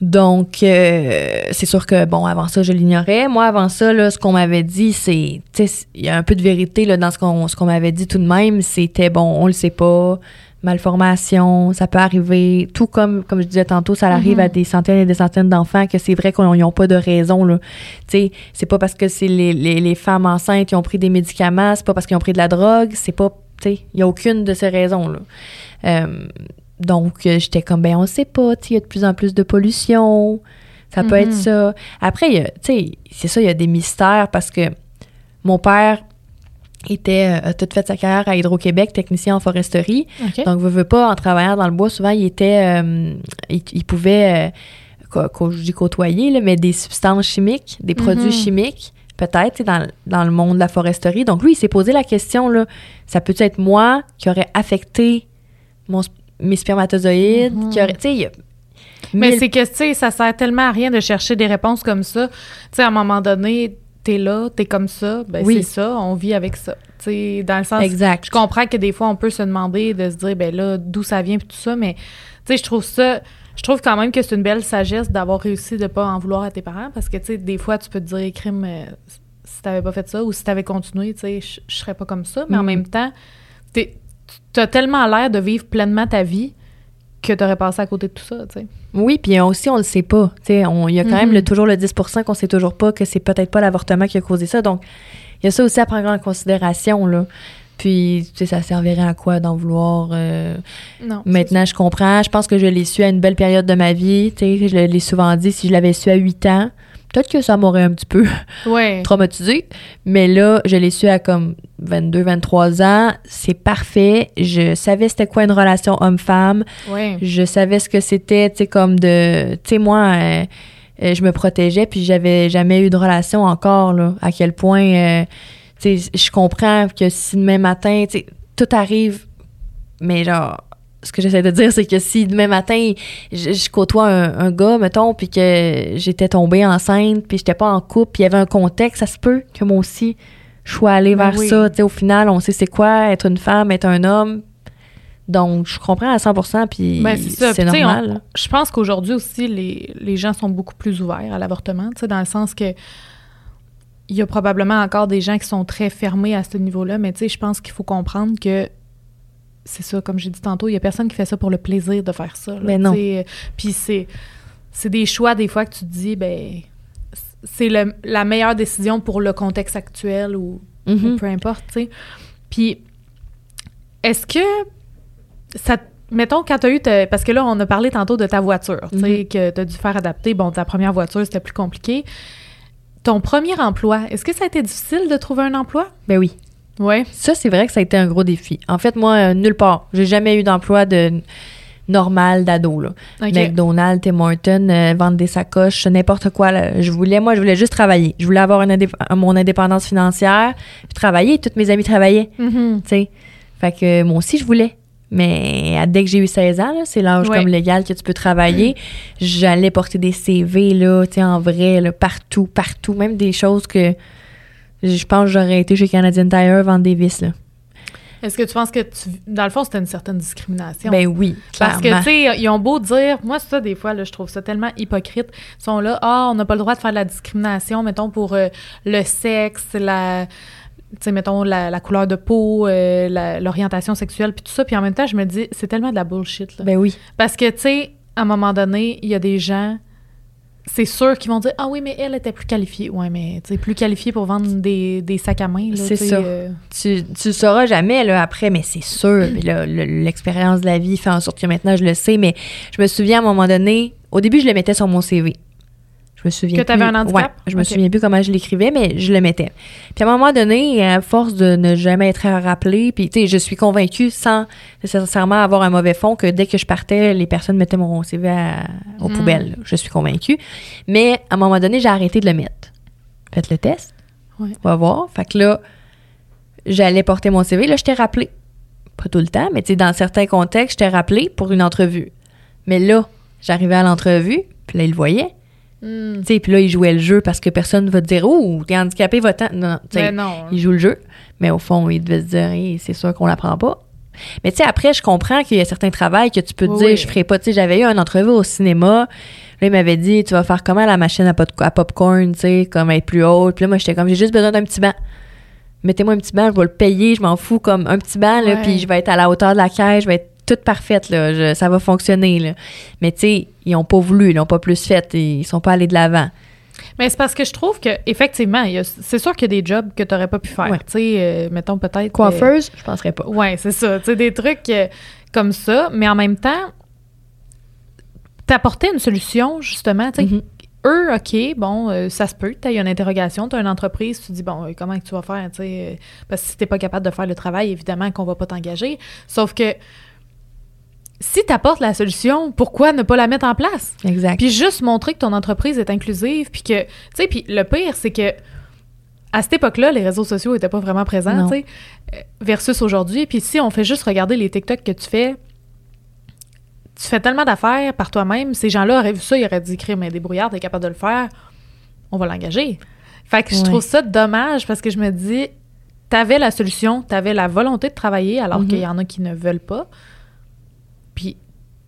Donc, euh, c'est sûr que, bon, avant ça, je l'ignorais. Moi, avant ça, là, ce qu'on m'avait dit, c'est, tu sais, il y a un peu de vérité là, dans ce qu'on ce qu'on m'avait dit tout de même. C'était, bon, on le sait pas, malformation, ça peut arriver. Tout comme, comme je disais tantôt, ça arrive Mhm. à des centaines et des centaines d'enfants que c'est vrai qu'ils n'ont pas de raison. Tu sais, c'est pas parce que c'est les, les, les femmes enceintes qui ont pris des médicaments, c'est pas parce qu'ils ont pris de la drogue, c'est pas, tu sais, il y a aucune de ces raisons-là. Euh, donc, euh, j'étais comme, ben, on sait pas, tu sais, il y a de plus en plus de pollution, ça peut Mhm. être ça. Après, tu sais, c'est ça, il y a des mystères parce que mon père était, euh, a tout fait sa carrière à Hydro-Québec, technicien en foresterie. OK. Donc, veut, veut pas, en travaillant dans le bois, souvent, il était, euh, il, il pouvait, euh, co- je dis côtoyer, là, mais des substances chimiques, des produits Mhm. chimiques, peut-être, dans, dans le monde de la foresterie. Donc, lui, il s'est posé la question, là, ça peut être moi qui aurait affecté mon, mes spermatozoïdes, tu sais, a Mais c'est que, tu sais, ça sert tellement à rien de chercher des réponses comme ça. Tu sais, à un moment donné, t'es là, t'es comme ça, ben Oui. c'est ça, on vit avec ça. Tu sais, dans le sens, Exact. je comprends que des fois, on peut se demander de se dire, ben là, d'où ça vient, puis tout ça, mais tu sais, je trouve ça, je trouve quand même que c'est une belle sagesse d'avoir réussi de pas en vouloir à tes parents, parce que, tu sais, des fois, tu peux te dire, crime, euh, si t'avais pas fait ça, ou si t'avais continué, tu sais, je je serais pas comme ça, mais en Mm. même temps, t'es- t'as tellement l'air de vivre pleinement ta vie que t'aurais passé à côté de tout ça, tu sais. Oui, puis aussi, on le sait pas. Tu sais, Il y a quand même Mhm. le- toujours le 10% qu'on sait toujours pas que c'est peut-être pas l'avortement qui a causé ça. Donc, il y a ça aussi à prendre en considération. Là. Puis, tu sais, ça servirait à quoi d'en vouloir? euh, Non. maintenant, je comprends. Je pense que je l'ai su à une belle période de ma vie. Tu sais, je l'ai souvent dit, si je l'avais su à 8 ans, peut-être que ça m'aurait un petit peu Ouais. traumatisée. Mais là, je l'ai su à comme 22, 23 ans. C'est parfait. Je savais c'était quoi une relation homme-femme. Ouais. Je savais ce que c'était, tu sais, comme de. Tu sais, moi, euh, euh, je me protégeais, puis j'avais jamais eu de relation encore, là. À quel point. euh, tu sais, je comprends que si demain matin, tu sais, tout arrive, mais genre. Ce que j'essaie de dire, c'est que si demain matin, je, je côtoie un, un gars, mettons, puis que j'étais tombée enceinte, puis j'étais pas en couple, puis il y avait un contexte, ça se peut que moi aussi, je sois allée Ben vers oui. ça. Au final, on sait c'est quoi être une femme, être un homme. Donc, je comprends à 100% puis Ben, c'est on- normal. Je pense qu'aujourd'hui aussi, les, les gens sont beaucoup plus ouverts à l'avortement, dans le sens que il y a probablement encore des gens qui sont très fermés à ce niveau-là, mais tu sais, je pense qu'il faut comprendre que c'est ça, comme j'ai dit tantôt, il y a personne qui fait ça pour le plaisir de faire ça. là, Ben non. sais. Puis c'est, c'est des choix, des fois, que tu te dis, ben, c'est le- la meilleure décision pour le contexte actuel ou, ou Mhm. peu importe, tu sais. Puis, est-ce que ça. Mettons, quand tu as eu. ta- parce que là, on a parlé tantôt de ta voiture, tu sais, Mhm. que tu as dû faire adapter. Bon, ta première voiture, c'était plus compliqué. Ton premier emploi, est-ce que ça a été difficile de trouver un emploi? Ben oui. Ouais. Ça, c'est vrai que ça a été un gros défi. En fait, moi, euh, nulle part. J'ai jamais eu d'emploi de normal d'ado, là. McDonald's, Tim Hortons, euh, vendre des sacoches, n'importe quoi. là. Je voulais, moi, je voulais juste travailler. Je voulais avoir une indép- mon indépendance financière, puis travailler. Toutes mes amies travaillaient, Mhm. tu sais. Fait que moi aussi, je voulais. Mais dès que j'ai eu 16 ans, c'est l'âge Ouais. comme légal que tu peux travailler, j'allais porter des CV, là, tu sais, en vrai, là, partout, partout. Même des choses que je pense que j'aurais été chez Canadian Tire vendre des vis, là. Est-ce que tu penses que tu. Dans le fond, c'était une certaine discrimination? Ben oui, Parce que, clairement. tu sais, ils ont beau dire, moi, ça, des fois, là, je trouve ça tellement hypocrite. Ils sont là, ah, on n'a pas le droit de faire de la discrimination, mettons, pour euh, le sexe, la. Tu mettons, la, la couleur de peau, euh, l'orientation sexuelle, puis tout ça. Puis en même temps, je me dis, c'est tellement de la bullshit, là. Ben oui. Parce que, tu sais, à un moment donné, il y a des gens, c'est sûr qu'ils vont dire, ah oui, mais elle était plus qualifiée. Ouais, mais, tu sais, plus qualifiée pour vendre des, des sacs à main. C'est ça. euh, Tu, tu le sauras jamais là, après, mais c'est sûr. Le- L'expérience de la vie fait en sorte que maintenant je le sais. Mais je me souviens à un moment donné, au début, je le mettais sur mon CV. Je me souviens Que t'avais plus- un handicap? Ouais, je me souviens plus comment je l'écrivais, mais je le mettais. Puis à un moment donné, à force de ne jamais être rappelé, puis tu sais, je suis convaincue sans nécessairement avoir un mauvais fond que dès que je partais, les personnes mettaient mon CV à- aux Mm. poubelles. là. Je suis convaincue. Mais à un moment donné, j'ai arrêté de le mettre. Faites le test. Ouais. On va voir. Fait que là, j'allais porter mon CV. Là, je t'ai rappelé. Pas tout le temps, mais tu sais, dans certains contextes, je t'ai rappelé pour une entrevue. Mais là, j'arrivais à l'entrevue, puis là, il le voyait. Sais, puis là, il jouait le jeu parce que personne va te dire, oh, t'es handicapé, va-t'en. Non, non, tu sais, Ben non. il joue le jeu. Mais au fond, il devait se dire, Hey, c'est sûr qu'on l'apprend pas. Mais tu sais, après, je comprends qu'il y a certains travails que tu peux te Oui, dire, je ferai pas. Tu sais, j'avais eu une entrevue au cinéma. Là, il m'avait dit, tu vas faire comment la machine à, pop- à popcorn, tu sais, comme être plus haute. Puis là, moi, j'étais comme, j'ai juste besoin d'un petit banc. Mettez-moi un petit banc, je vais le payer, je m'en fous, comme un petit banc, là, puis je vais être à la hauteur de la caisse, je vais être toute parfaite, là, je- ça va fonctionner, là. Mais tu sais, ils ont pas voulu, ils l'ont pas plus fait, ils sont pas allés de l'avant. Mais c'est parce que je trouve que effectivement, c'est sûr qu'il y a des jobs que tu n'aurais pas pu faire. Ouais. Tu sais, euh, mettons peut-être. Coiffeuse, je penserais pas. euh, ouais, c'est ça. Tu sais, des trucs euh, comme ça, mais en même temps, t'apportais une solution, justement. Tu sais, Mhm. eux, OK, bon, euh, ça se peut. Tu as une interrogation, tu as une entreprise, tu te dis, bon, euh, comment que tu vas faire? Tu sais, euh, parce que si tu pas capable de faire le travail, évidemment qu'on va pas t'engager. Sauf que si tu apportes la solution, pourquoi ne pas la mettre en place? Exact. Puis juste montrer que ton entreprise est inclusive, puis que, tu sais, puis le pire, c'est que à cette époque-là, les réseaux sociaux n'étaient pas vraiment présents, Non. tu sais, euh, versus aujourd'hui. Puis si on fait juste regarder les TikTok que tu fais, tu fais tellement d'affaires par toi-même, ces gens-là auraient vu ça, ils auraient dit, crime, mais débrouillard, t'es capable de le faire, on va l'engager. Fait que je trouve ça dommage parce que je me dis, t'avais la solution, t'avais la volonté de travailler alors qu'il y en a qui ne veulent pas.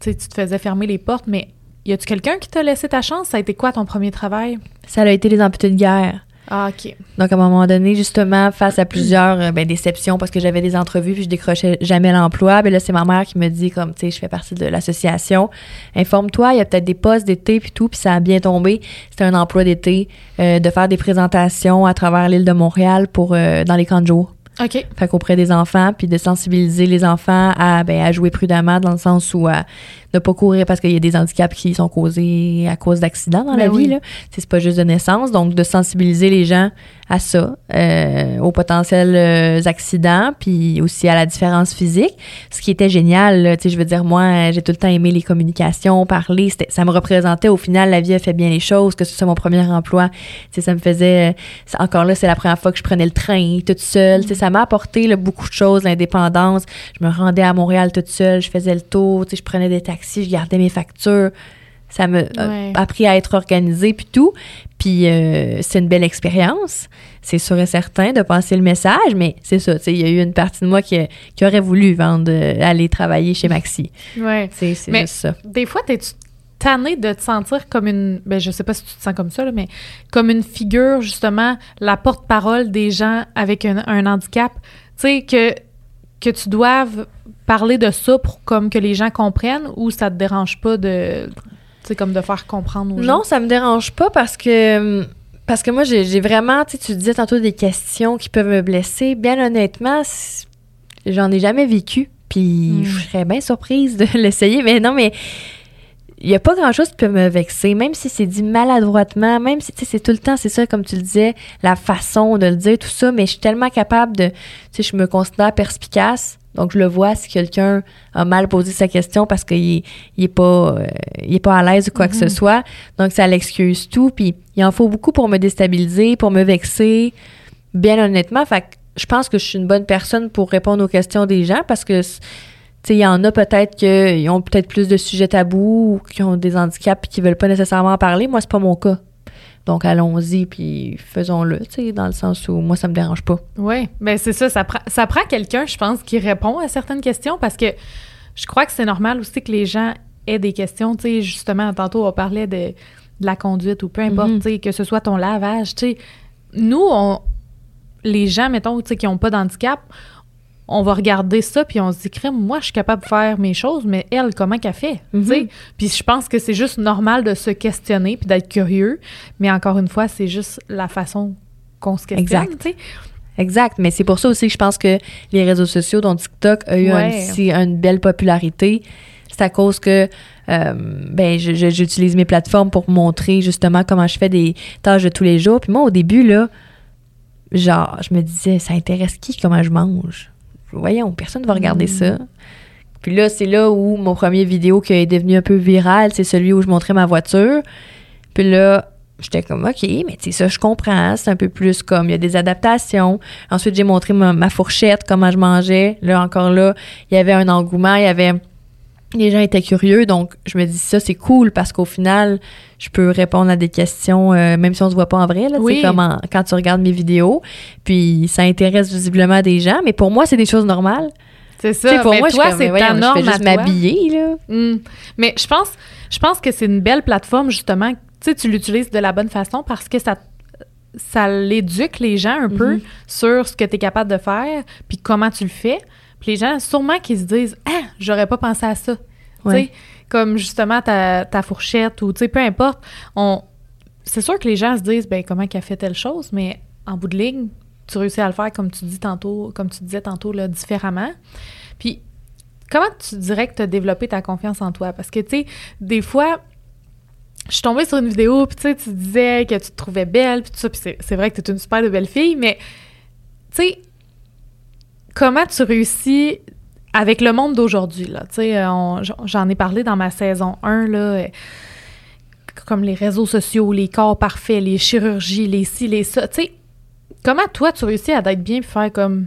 Puis, tu sais, tu te faisais fermer les portes, mais y a-tu quelqu'un qui t'a laissé ta chance? Ça a été quoi ton premier travail? Ça a été les amputés de guerre. Ah, OK. Donc, à un moment donné, justement, face à plusieurs euh, ben, déceptions, parce que j'avais des entrevues puis je décrochais jamais l'emploi, ben là, c'est ma mère qui me dit, comme, tu sais, je fais partie de l'association, informe-toi, il y a peut-être des postes d'été puis tout, puis ça a bien tombé. C'était un emploi d'été euh, de faire des présentations à travers l'île de Montréal pour euh, dans les camps de jour. OK. Fait qu'auprès des enfants, puis de sensibiliser les enfants à, ben, à jouer prudemment dans le sens où à ne pas courir parce qu'il y a des handicaps qui sont causés à cause d'accidents dans la ben vie. Là. C'est pas juste de naissance. Donc, de sensibiliser les gens à ça, euh, aux potentiels euh, accidents, puis aussi à la différence physique. Ce qui était génial, tu sais, je veux dire, moi, j'ai tout le temps aimé les communications, parler. Ça me représentait, au final, la vie a fait bien les choses, que ce soit mon premier emploi. Tu sais, ça me faisait... Encore là, c'est la première fois que je prenais le train toute seule. Tu sais, ça m'a apporté beaucoup de choses, l'indépendance. Je me rendais à Montréal toute seule, je faisais le tour, tu sais, je prenais des taxis, je gardais mes factures. Ça m'a appris à être organisée puis tout. Puis euh, c'est une belle expérience. C'est sûr et certain de passer le message, mais c'est ça. Il y a eu une partie de moi qui, qui aurait voulu vendre, euh, aller travailler chez Maxi. Ouais. C'est juste ça. Des fois, t'es-tu tanné de te sentir comme une. Ben, je sais pas si tu te sens comme ça, là, mais comme une figure, justement, la porte-parole des gens avec un, un handicap. Tu sais, que, que tu doives parler de ça pour comme que les gens comprennent ou ça te dérange pas de c'est comme de faire comprendre aux gens? Non, ça me dérange pas parce que parce que moi j'ai vraiment, tu tu disais tantôt des questions qui peuvent me blesser. Bien honnêtement, j'en ai jamais vécu. Puis hmm. je serais bien surprise de l'essayer, mais non, mais il n'y a pas grand-chose qui peut me vexer, même si c'est dit maladroitement, même si, tu sais, c'est tout le temps, c'est ça, comme tu le disais, la façon de le dire, tout ça, mais je suis tellement capable de, tu sais, je me considère perspicace, donc, je le vois si quelqu'un a mal posé sa question parce qu'il n'est pas, euh, est pas à l'aise ou quoi que ce mhm. soit. Donc, ça l'excuse tout. Puis, il en faut beaucoup pour me déstabiliser, pour me vexer. Bien honnêtement, fait je pense que je suis une bonne personne pour répondre aux questions des gens parce que, il y en a peut-être qui ont peut-être plus de sujets tabous ou qui ont des handicaps et qui veulent pas nécessairement en parler. Moi, c'est pas mon cas. Donc, allons-y, puis faisons-le, tu sais, dans le sens où moi, ça me dérange pas. Oui, mais c'est ça, ça, ça prend quelqu'un, je pense, qui répond à certaines questions parce que je crois que c'est normal aussi que les gens aient des questions. Tu sais, justement, tantôt, on parlait de, la conduite ou peu importe, mhm. tu sais, que ce soit ton lavage, tu sais. Nous, on, les gens, mettons, tu sais, qui n'ont pas d'handicap, on va regarder ça puis on se dit crème moi je suis capable de faire mes choses mais elle comment qu'elle fait mhm. puis je pense que c'est juste normal de se questionner puis d'être curieux mais encore une fois c'est juste la façon qu'on se questionne exact. exact. Mais c'est pour ça aussi que je pense que les réseaux sociaux dont TikTok a eu aussi une belle popularité c'est à cause que euh, ben j'utilise mes plateformes pour montrer justement comment je fais des tâches de tous les jours. Puis moi au début là genre je me disais ça intéresse qui comment je mange? Voyons, personne ne va regarder mm. ça. Puis là, c'est là où mon premier vidéo qui est devenu un peu viral, c'est celui où je montrais ma voiture. Puis là, j'étais comme, OK, mais tu sais, ça, je comprends. C'est un peu plus comme, il y a des adaptations. Ensuite, j'ai montré ma, fourchette, comment je mangeais. Là, encore là, il y avait un engouement, il y avait les gens étaient curieux, donc je me dis ça c'est cool parce qu'au final, je peux répondre à des questions euh, même si on se voit pas en vrai là, oui. comme quand tu regardes mes vidéos, puis ça intéresse visiblement des gens, mais pour moi c'est des choses normales. C'est ça. pour moi, toi, c'est ta norme je fais juste m'habiller là. Hmm. Mais je pense, je pense que c'est une belle plateforme justement. Tu sais, tu l'utilises de la bonne façon parce que ça ça l'éduque les gens un peu mm-hmm. sur ce que tu es capable de faire, puis comment tu le fais. Puis les gens, sûrement qu'ils se disent Ah, j'aurais pas pensé à ça. Comme justement ta, ta fourchette ou tu sais, peu importe. On, c'est sûr que les gens se disent ben comment qu'elle fait telle chose, mais en bout de ligne, tu réussis à le faire comme tu dis tantôt, comme tu disais tantôt là, différemment. Puis comment tu dirais que tu as développé ta confiance en toi? Parce que tu sais, des fois, je suis tombée sur une vidéo, puis tu sais, tu disais que tu te trouvais belle, puis tout ça, puis c'est vrai que tu es une super belle fille, mais tu sais, comment tu réussis avec le monde d'aujourd'hui, euh, j'en ai parlé dans ma saison 1, là, euh, comme les réseaux sociaux, les corps parfaits, les chirurgies, les ci, les ça, tu sais, comment toi, tu réussis à être bien puis faire comme,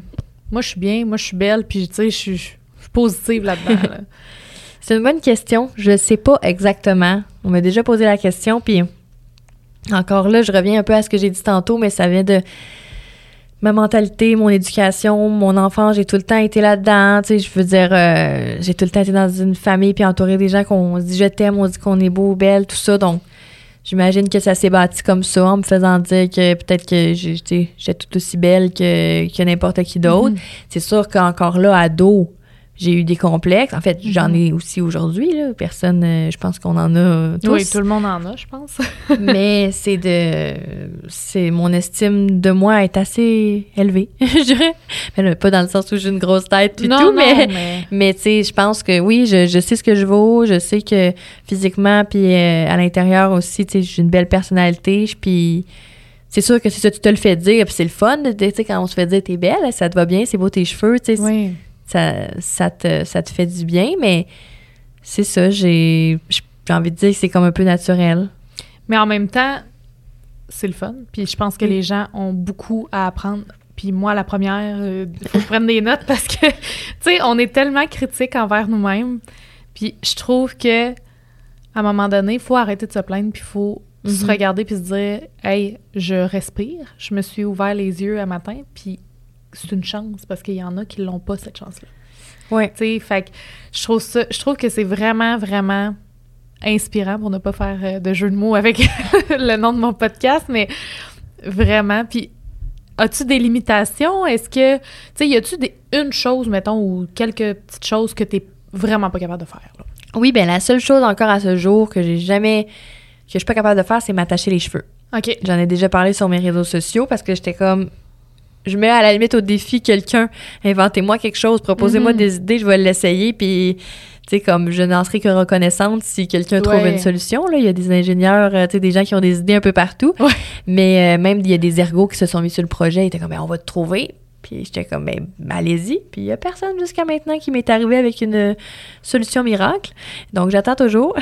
moi, je suis bien, moi, je suis belle, puis, tu sais, je suis positive là-dedans, C'est une bonne question. Je sais pas exactement. On m'a déjà posé la question, puis encore là, je reviens un peu à ce que j'ai dit tantôt, mais ça vient de ma mentalité, mon éducation, mon enfant, j'ai tout le temps été là-dedans. Tu sais, je veux dire, euh, j'ai tout le temps été dans une famille puis entouré des gens qu'on se dit je t'aime, on dit qu'on est beau, belle, tout ça. Donc, j'imagine que ça s'est bâti comme ça en me faisant dire que peut-être que j'étais tout aussi belle que, que n'importe qui d'autre. Mm-hmm. C'est sûr qu'encore là, ado, j'ai eu des complexes. En fait, j'en mhm. ai aussi aujourd'hui. Personne, euh, je pense qu'on en a tous. Oui, tout le monde en a, je pense. mais c'est de, c'est mon estime de moi est assez élevée, je dirais. Mais pas dans le sens où j'ai une grosse tête et tout, mais, mais, tu sais, je pense que oui, je, je, sais ce que je vaux. Je sais que physiquement puis euh, à l'intérieur aussi, tu sais, j'ai une belle personnalité. Puis c'est sûr que c'est ça, tu te le fais dire, puis c'est le fun, tu sais, quand on se fait dire t'es belle, ça te va bien, c'est beau tes cheveux, tu sais. Oui ça, te, ça te fait du bien, mais c'est ça, j'ai envie de dire que c'est comme un peu naturel. Mais en même temps, c'est le fun. Puis je pense que les gens ont beaucoup à apprendre. Puis moi, la première, il euh, faut que je prenne des notes parce que, tu sais, on est tellement critique envers nous-mêmes. Puis je trouve que à un moment donné, il faut arrêter de se plaindre, puis il faut se mhm. regarder puis se dire Hey, je respire, je me suis ouvert les yeux un matin, puis c'est une chance parce qu'il y en a qui l'ont pas, cette chance-là. Oui. Tu sais, fait que je trouve ça, je trouve que c'est vraiment, vraiment inspirant pour ne pas faire euh, de jeu de mots avec le nom de mon podcast, mais vraiment. Puis, as-tu des limitations? Est-ce que, tu sais, y a-tu une chose, mettons, ou quelques petites choses que tu n'es vraiment pas capable de faire? Oui, ben la seule chose encore à ce jour que j'ai jamais, que je suis pas capable de faire, c'est m'attacher les cheveux. OK. J'en ai déjà parlé sur mes réseaux sociaux parce que j'étais comme, je mets à la limite au défi quelqu'un, inventez-moi quelque chose, proposez-moi mhm. des idées, je vais l'essayer, puis tu sais, comme je n'en serai que reconnaissante si quelqu'un trouve une solution. Là. Il y a des ingénieurs, euh, tu sais, des gens qui ont des idées un peu partout. Mais euh, même, il y a des ergots qui se sont mis sur le projet. Ils étaient comme, ben, on va te trouver. Puis j'étais comme, ben, allez-y. Puis il n'y a personne jusqu'à maintenant qui m'est arrivé avec une solution miracle. Donc j'attends toujours.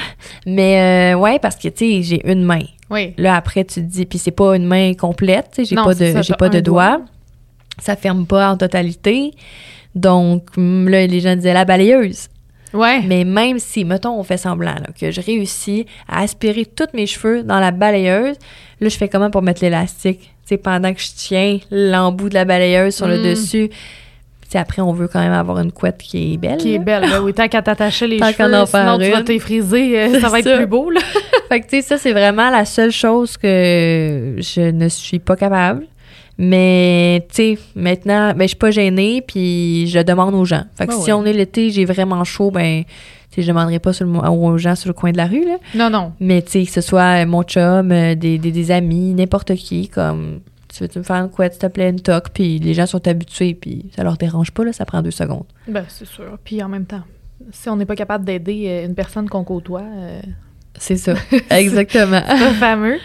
Mais euh, ouais, parce que, tu sais, j'ai une main. Oui. Là, après, tu te dis, puis c'est pas une main complète, tu sais, j'ai pas de, j'ai pas de doigts ça ferme pas en totalité. Donc, là, les gens disaient la balayeuse. Ouais. Mais même si, mettons, on fait semblant que je réussis à aspirer tous mes cheveux dans la balayeuse, là, je fais comment pour mettre l'élastique? Tu pendant que je tiens l'embout de la balayeuse sur le mm. dessus. Puis après, on veut quand même avoir une couette qui est belle. Qui est belle, oui. Tant qu'à t'attacher les cheveux, sinon tu vas t'effriser, euh, ça va être plus beau, là. fait que, tu sais, ça, c'est vraiment la seule chose que je ne suis pas capable. Mais, tu sais, maintenant, ben, je suis pas gênée, puis je demande aux gens. Fait que si on est l'été, j'ai vraiment chaud, ben, tu sais, je demanderai pas sur le, aux gens sur le coin de la rue, là. Non, non. Mais, tu sais, que ce soit mon chum, euh, des, des, amis, n'importe qui, comme, tu veux-tu me faire une couette, s'il te plaît, une toque, puis les gens sont habitués, puis ça leur dérange pas, là, ça prend deux secondes. Ben, c'est sûr. Puis en même temps, si on n'est pas capable d'aider euh, une personne qu'on côtoie... Euh, c'est ça, exactement. c'est fameux.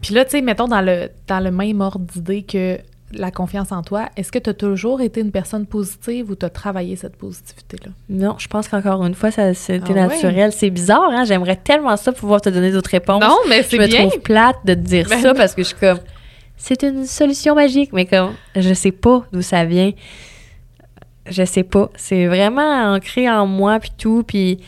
Puis là, tu sais, mettons dans le, dans le même ordre d'idée que la confiance en toi, est-ce que tu as toujours été une personne positive ou tu as travaillé cette positivité-là? Non, je pense qu'encore une fois, ça c'était ah naturel. C'est bizarre, hein? J'aimerais tellement ça pouvoir te donner d'autres réponses. Non, mais c'est bien. Je me trouve plate de te dire ben ça parce que je suis comme, c'est une solution magique, mais comme, je sais pas d'où ça vient. Je sais pas. C'est vraiment ancré en moi, puis tout, puis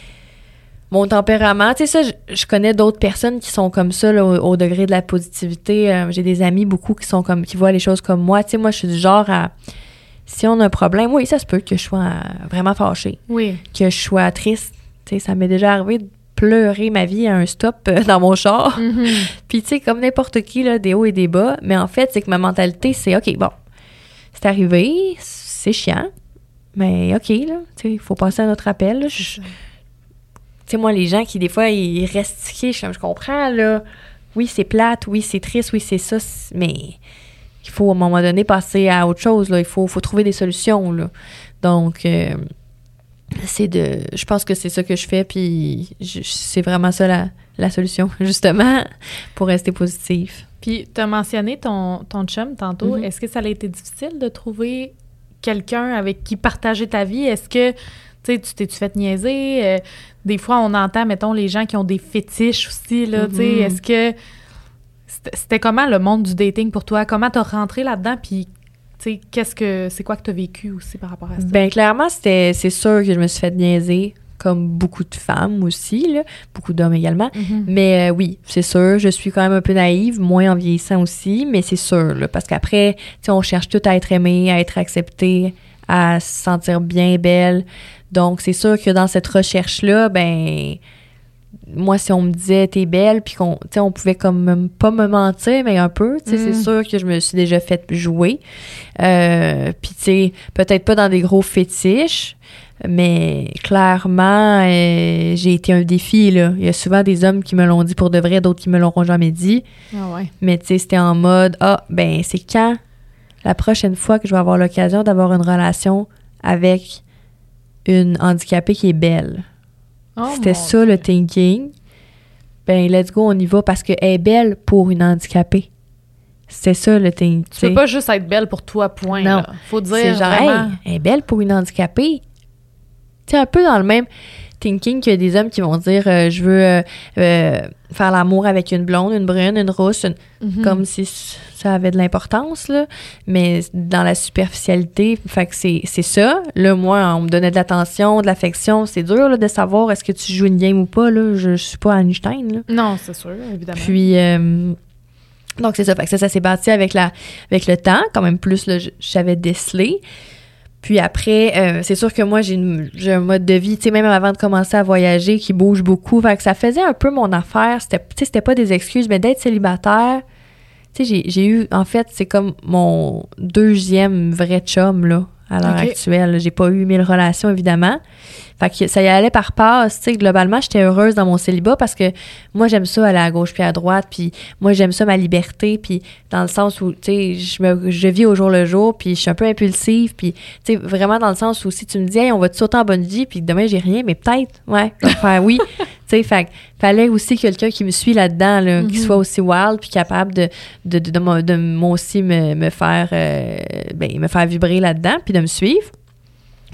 mon tempérament. Tu sais, ça, je, connais d'autres personnes qui sont comme ça, au, degré de la positivité. Euh, j'ai des amis beaucoup qui sont comme, qui voient les choses comme moi. Tu sais, moi, je suis du genre à. Si on a un problème, oui, ça se peut que je sois vraiment fâchée. Oui. Que je sois triste. Tu sais, ça m'est déjà arrivé de pleurer ma vie à un stop euh, dans mon char. Mm-hmm. Puis, tu sais, comme n'importe qui, là, des hauts et des bas. Mais en fait, c'est que ma mentalité, c'est OK, bon, c'est arrivé, c'est chiant. Mais OK, là, tu sais, il faut passer à notre appel. Je, tu sais, moi, les gens qui, des fois, ils restent tiqués, je, je comprends, là. Oui, c'est plate, oui, c'est triste, oui, c'est ça, mais il faut, à un moment donné, passer à autre chose, là. Il faut, faut trouver des solutions, là. Donc, euh, c'est de... Je pense que c'est ça que je fais, puis c'est vraiment ça la, la solution, justement, pour rester positif. Puis, tu as mentionné ton, ton chum tantôt. Mm-hmm. Est-ce que ça a été difficile de trouver quelqu'un avec qui partager ta vie? Est-ce que tu t'es-tu fait niaiser? Euh, des fois, on entend, mettons, les gens qui ont des fétiches aussi, là, tu sais. Mm-hmm. Est-ce que... C'était comment le monde du dating pour toi? Comment t'as rentré là-dedans? Puis, tu qu'est-ce que... C'est quoi que t'as vécu aussi par rapport à ça? Ben clairement, c'était... C'est sûr que je me suis fait niaiser comme beaucoup de femmes aussi, là, beaucoup d'hommes également. Mhm. Mais euh, oui, c'est sûr, je suis quand même un peu naïve, moins en vieillissant aussi, mais c'est sûr, là, parce qu'après, tu on cherche tout à être aimé, à être accepté, à se sentir bien belle. Donc, c'est sûr que dans cette recherche-là, ben, moi, si on me disait t'es belle, puis qu'on, on pouvait comme même pas me mentir, mais un peu, tu sais, Mm. c'est sûr que je me suis déjà fait jouer. Euh, puis, tu sais, peut-être pas dans des gros fétiches, mais clairement, euh, j'ai été un défi, là. Il y a souvent des hommes qui me l'ont dit pour de vrai, d'autres qui me l'auront jamais dit. Ah ouais. Mais tu sais, c'était en mode Ah, ben, c'est quand la prochaine fois que je vais avoir l'occasion d'avoir une relation avec une handicapée qui est belle. Oh, c'était ça le thinking. Ben, let's go, on y va parce qu'elle est belle pour une handicapée. C'était ça le thinking. Tu peux pas juste être belle pour toi, point. Non. là. Faut dire C'est genre, vraiment... hey, elle est belle pour une handicapée. Tu un peu dans le même thinking qu'il y a des hommes qui vont dire euh, je veux euh, euh, faire l'amour avec une blonde, une brune, une rousse, une- Mhm. comme si ça avait de l'importance, là. Mais dans la superficialité, fait que c'est c'est ça. Là, moi, on me donnait de l'attention, de l'affection. C'est dur là, de savoir est-ce que tu joues une game ou pas. Là. Je, je suis pas Einstein. Là. Non, c'est sûr, évidemment. Puis, donc c'est ça. Fait que ça, ça s'est bâti avec, la, avec le temps. Quand même plus, là, je- j'avais décelé. Puis après, euh, c'est sûr que moi, j'ai, un mode de vie, tu sais, même avant de commencer à voyager, qui bouge beaucoup. Fait que ça faisait un peu mon affaire. C'était, tu sais, c'était pas des excuses, mais d'être célibataire, tu sais, j'ai, j'ai eu, en fait, c'est comme mon deuxième vrai chum, là, à l'heure actuelle. J'ai pas eu mille relations, évidemment. Fait que ça y allait par passe, tu sais, globalement, j'étais heureuse dans mon célibat parce que moi, j'aime ça aller à gauche puis à droite, puis moi, j'aime ça ma liberté, puis dans le sens où, tu sais, je, me- je vis au jour le jour, puis je suis un peu impulsive, puis, tu sais, vraiment dans le sens où si tu me dis, hey, on va te sauter en bonne vie, puis demain, j'ai rien, mais peut-être, ouais, faire oui. tu sais, fait fallait aussi quelqu'un qui me suit là-dedans, là, qui Mhm. soit aussi wild, puis capable de, de, de, de, de moi aussi me, me faire, euh, ben, me faire vibrer là-dedans, puis de me suivre.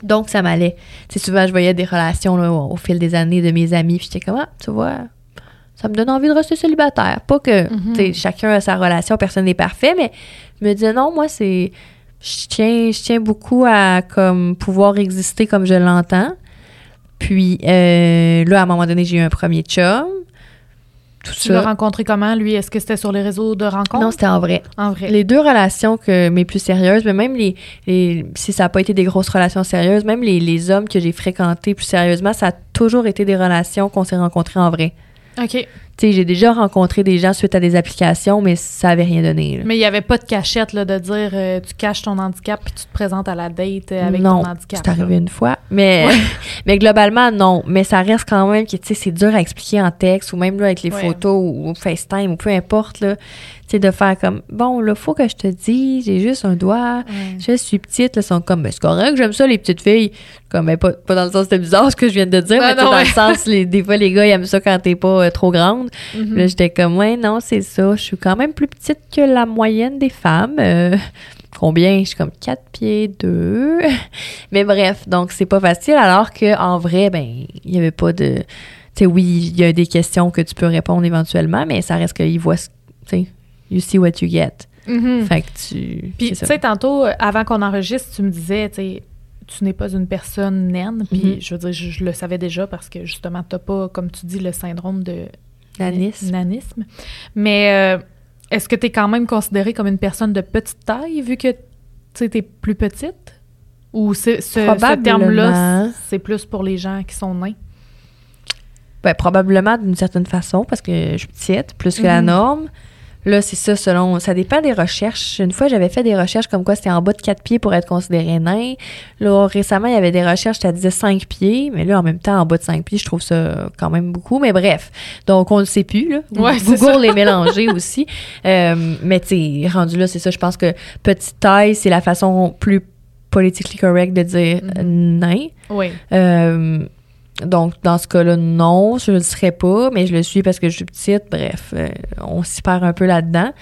Donc, ça m'allait. Tu sais, souvent, je voyais des relations là, au, au fil des années de mes amis, puis j'étais comme, ah, tu vois, ça me donne envie de rester célibataire. Pas que, sais, chacun a sa relation, personne n'est parfait, mais je me disais, non, moi, c'est. Je tiens, je tiens beaucoup à comme pouvoir exister comme je l'entends. Puis euh, là, à un moment donné, j'ai eu un premier chum. Tout Tu l'as rencontré comment, lui? Est-ce que c'était sur les réseaux de rencontres? Non, c'était en vrai. en vrai. Les deux relations que mes plus sérieuses, mais même les, les- si ça n'a pas été des grosses relations sérieuses, même les, les hommes que j'ai fréquentés plus sérieusement, ça a toujours été des relations qu'on s'est rencontrés en vrai. OK. Sais, j'ai déjà rencontré des gens suite à des applications, mais ça avait rien donné. là. Mais il n'y avait pas de cachette là, de dire euh, tu caches ton handicap puis tu te présentes à la date euh, avec non, ton handicap. c'est arrivé une fois. Mais, mais globalement, non. Mais ça reste quand même que, tu sais, c'est dur à expliquer en texte ou même là, avec les Ouais. photos ou, ou FaceTime ou peu importe, là. De faire comme, bon, là, faut que je te dise, j'ai juste un doigt. Ouais. Je suis petite, là, sont comme, ben, c'est correct, j'aime ça, les petites filles. Comme, ben, pas, pas dans le sens, c'était bizarre ce que je viens de dire, Non, mais non, dans le sens, les, des fois, les gars, ils aiment ça quand t'es pas euh, trop grande. Mhm. Là, j'étais comme, ouais, non, c'est ça. Je suis quand même plus petite que la moyenne des femmes. Euh, combien? Je suis comme 4 pieds 2. Mais bref, donc c'est pas facile. Alors qu'en vrai, ben, il y avait pas de. Tu sais, oui, il y a des questions que tu peux répondre éventuellement, mais ça reste qu'ils voient. ce- Tu sais, you see what you get. Mhm. Fait que tu. Puis, tu sais, tantôt, euh, avant qu'on enregistre, tu me disais, tu sais, tu n'es pas une personne naine. Puis, Mhm. je veux dire, je, je le savais déjà parce que, justement, tu n'as pas, comme tu dis, le syndrome de Nanisme. nanisme. Mais euh, est-ce que tu es quand même considérée comme une personne de petite taille vu que tu es plus petite? Ou ce, terme-là, c'est plus pour les gens qui sont nains? Ben, probablement d'une certaine façon, parce que je suis petite, plus que la Mhm. norme. Là, c'est ça, selon. Ça dépend des recherches. Une fois, j'avais fait des recherches comme quoi c'était en bas de 4 pieds pour être considéré nain. Là, récemment, il y avait des recherches, ça disait 5 pieds, mais là, en même temps, en bas de 5 pieds, je trouve ça quand même beaucoup. Mais bref, donc on ne sait plus, là. Ouais, c'est Google les mélanger aussi. Euh, mais tu rendu là, c'est ça. Je pense que petite taille, c'est la façon plus politically correct de dire Mhm. euh, nain. Oui. Euh, donc, dans ce cas-là, non, je ne le serais pas, mais je le suis parce que je suis petite. Bref, euh, on s'y perd un peu là-dedans.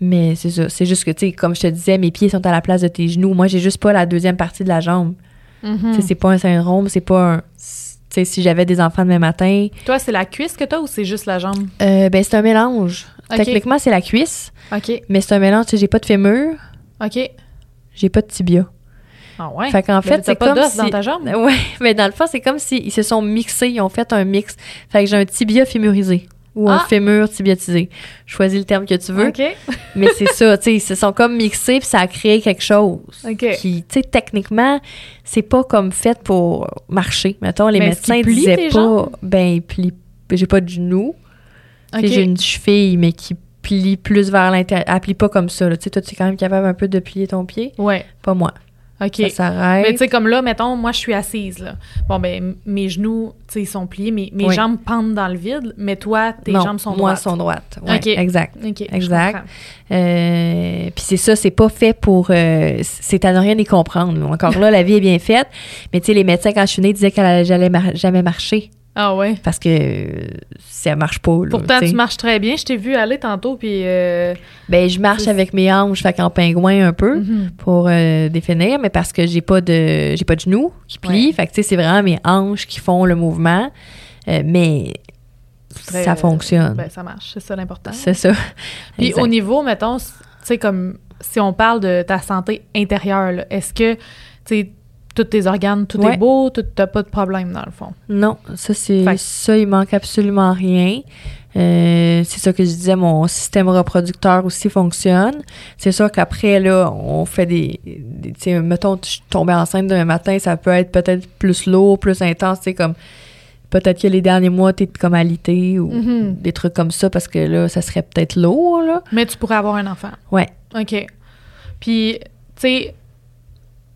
Mais c'est ça. C'est juste que, tu sais, comme je te disais, mes pieds sont à la place de tes genoux. Moi, j'ai juste pas la deuxième partie de la jambe. Sais, c'est pas un syndrome, c'est pas un. Tu sais, si j'avais des enfants demain matin, Toi, c'est la cuisse que tu as ou c'est juste la jambe? euh, ben, c'est un mélange. Techniquement, c'est la cuisse, OK. mais c'est un mélange. Tu sais, j'ai pas de fémur, OK. j'ai pas de tibia. Ah ouais? Fait qu'en fait, c'est pas comme si... dans ta jambe? Ouais, mais dans le fond, c'est comme s'ils se sont mixés, ils ont fait un mix. Fait que j'ai un tibia fémurisé ou un Ah! fémur tibiatisé. Choisis le terme que tu veux. OK. Mais c'est ça, tu sais, ils se sont comme mixés puis ça a créé quelque chose. OK. Qui, tu sais, techniquement, c'est pas comme fait pour marcher. Mettons, les Mais médecins disaient pas, jambes? ben, ils plient. J'ai pas de genou. Tu sais, OK. J'ai une cheville, mais qui plie plus vers l'intérieur. Elle plie pas comme ça. Tu sais, toi, tu es quand même capable un peu de plier ton pied. Ouais. Pas moi. OK. Ça s'arrête. Mais tu sais, comme là, mettons, moi, je suis assise, là. Bon, ben, mes genoux, tu sais, ils sont pliés, mes, mes Oui. jambes pendent dans le vide, mais toi, tes Non, jambes sont moi, droites. sont droites. Ouais, OK. exact. OK, Exact. Euh, puis c'est ça, c'est pas fait pour. euh, c'est à ne rien y comprendre. Encore là, la vie est bien faite. Mais tu sais, les médecins, quand je suis née, disaient qu'elle allait jamais mar- jamais marcher Ah ouais? parce que euh, ça marche pas. là, Pourtant, tu marches très bien. Je t'ai vu aller tantôt, puis... euh, Ben, je marche avec mes hanches, fait qu'en pingouin un peu mhm. pour euh, définir, mais parce que j'ai pas de j'ai pas de genoux qui plient. Ouais. Fait que tu sais, c'est vraiment mes hanches qui font le mouvement. Mais Très, ça fonctionne. Ben, ça marche, c'est ça l'important. c'est ça. Puis Exact. au niveau, mettons, tu sais, comme si on parle de ta santé intérieure, est-ce que, tu tous tes organes, tout Ouais. est beau, tout- t'as pas de problème dans le fond? Non, ça c'est ça, il manque absolument rien. Euh, c'est ça que je disais, mon système reproducteur aussi fonctionne. C'est sûr qu'après, là, on fait des. des- tu sais, mettons, je suis tombée enceinte demain matin, ça peut être peut-être plus lourd, plus intense, tu sais, comme. Peut-être que les derniers mois, t'es comme alité ou Mhm. des trucs comme ça, parce que là, ça serait peut-être lourd, là. Mais tu pourrais avoir un enfant. Ouais. OK. Puis, tu sais,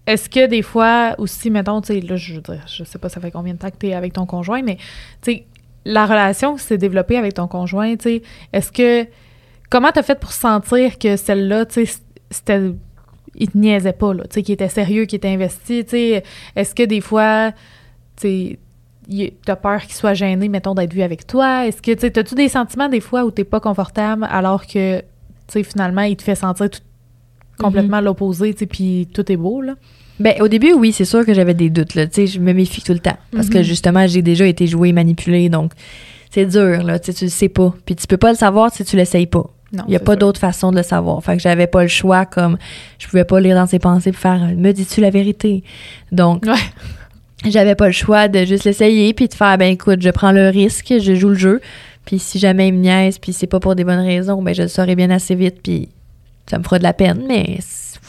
est-ce que des fois aussi, mettons, tu sais, là, je veux dire, je sais pas ça fait combien de temps que tu es avec ton conjoint, mais, tu sais, la relation qui s'est développée avec ton conjoint, tu sais, est-ce que. Comment t'as fait pour sentir que celle-là, tu sais, c'était. Il te niaisait pas, là, tu sais, qu'il était sérieux, qu'il était investi, tu sais. Est-ce que des fois, tu sais, t'as peur qu'il soit gêné, mettons, d'être vu avec toi? Est-ce que, tu sais, t'as-tu des sentiments des fois où t'es pas confortable alors que, tu sais, finalement, il te fait sentir tout- complètement l'opposé, tu sais, puis tout est beau, là? Ben, au début, oui, c'est sûr que j'avais des doutes, là. Tu sais, je me méfie tout le temps. Parce que Mhm. justement, j'ai déjà été jouée, manipulée, donc c'est dur, là. Tu sais, tu le sais pas. Puis tu peux pas le savoir si tu l'essayes pas. Non, Il y a pas d'autre façon de le savoir. Fait que j'avais pas le choix, comme je pouvais pas lire dans ses pensées pour faire Me dis-tu la vérité? Donc, Ouais. j'avais pas le choix de juste l'essayer puis de faire ben écoute, je prends le risque, je joue le jeu. Puis si jamais il me niaise puis c'est pas pour des bonnes raisons, ben je le saurai bien assez vite puis ça me fera de la peine, mais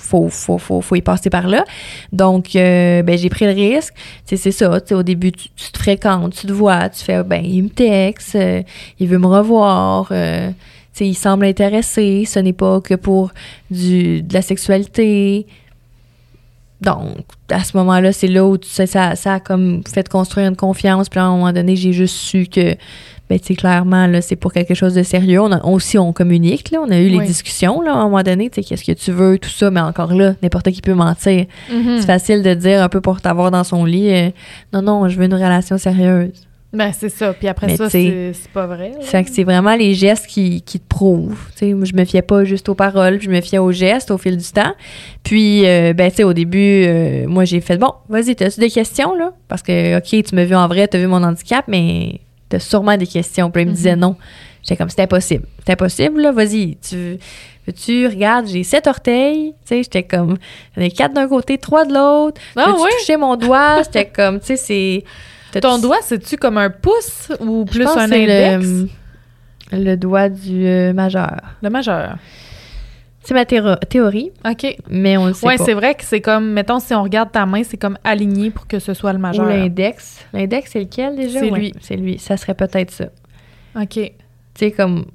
faut, faut, faut, faut y passer par là. Donc, euh, ben, j'ai pris le risque. C'est ça. au début, tu, te fréquentes, tu te vois, tu fais, ben, il me texte, euh, il veut me revoir. euh, il semble intéressé. Ce n'est pas que pour du, de la sexualité. Donc, à ce moment-là, c'est là où ça, ça a comme fait construire une confiance. Puis à un moment donné, j'ai juste su que, ben, tu clairement, là, c'est pour quelque chose de sérieux. On a, aussi, on communique, là. On a eu les discussions, là, à un moment donné, tu sais, qu'est-ce que tu veux, tout ça. Mais encore là, n'importe qui peut mentir. Mhm. C'est facile de dire un peu pour t'avoir dans son lit, euh, non, non, je veux une relation sérieuse. Ben, c'est ça. Puis après Mais ça, c'est c'est pas vrai. là. Fait que c'est vraiment les gestes qui, qui te prouvent. Tu sais, moi, je me fiais pas juste aux paroles, je me fiais aux gestes au fil du temps. Puis, euh, ben, tu sais, au début, euh, moi, j'ai fait, bon, vas-y, t'as-tu des questions, là? Parce que, OK, tu m'as vu en vrai, t'as vu mon handicap, mais t'as sûrement des questions. Puis là, il me Mhm. disait non. J'étais comme, c'est impossible. C'est impossible, là, vas-y. Tu, tu regardes, j'ai sept orteils. Tu sais, j'étais comme, j'en ai quatre d'un côté, trois de l'autre. Ah ouais? toucher mon doigt? J'étais comme, tu sais, c'est... Ton doigt, c'est-tu comme un pouce ou plus un index? Le, le doigt du euh, majeur. Le majeur. C'est ma théo- théorie, OK. mais on le sait Ouais, pas. c'est vrai que c'est comme, mettons, si on regarde ta main, c'est comme aligné pour que ce soit le Ou majeur. l'index. L'index, c'est lequel déjà? C'est Ouais, lui. C'est lui. Ça serait peut-être ça. OK. Tu sais, comme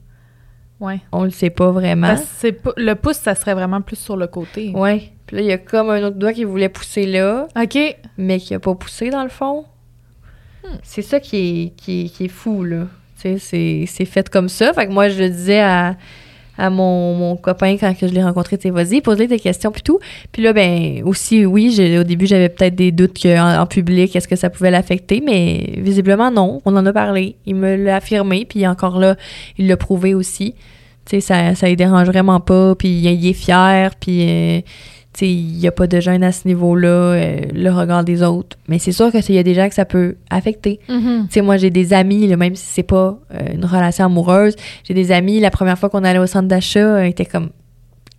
Ouais. on le sait pas vraiment. C'est le pouce, ça serait vraiment plus sur le côté. Ouais. Puis là, il y a comme un autre doigt qui voulait pousser là, OK. mais qui a pas poussé dans le fond. Hmm. C'est ça qui est, qui, est, qui est fou, là. Tu sais, c'est- c'est fait comme ça. Fait que moi, je le disais à, à mon, mon copain quand que je l'ai rencontré, tu sais, vas-y, pose-lui des questions puis tout. Puis là, ben aussi, oui, au début, j'avais peut-être des doutes qu'en en public, est-ce que ça pouvait l'affecter, mais visiblement, non. On en a parlé. Il me l'a affirmé, puis encore là, il l'a prouvé aussi. Tu sais, ça, ça dérange vraiment pas, puis il est fier, puis... euh, il n'y a pas de gêne à ce niveau-là, euh, le regard des autres. Mais c'est sûr qu'il y a des gens que ça peut affecter. Mhm. Sais, moi, j'ai des amis, là, même si c'est pas euh, une relation amoureuse, j'ai des amis, la première fois qu'on allait au centre d'achat, euh, ils étaient comme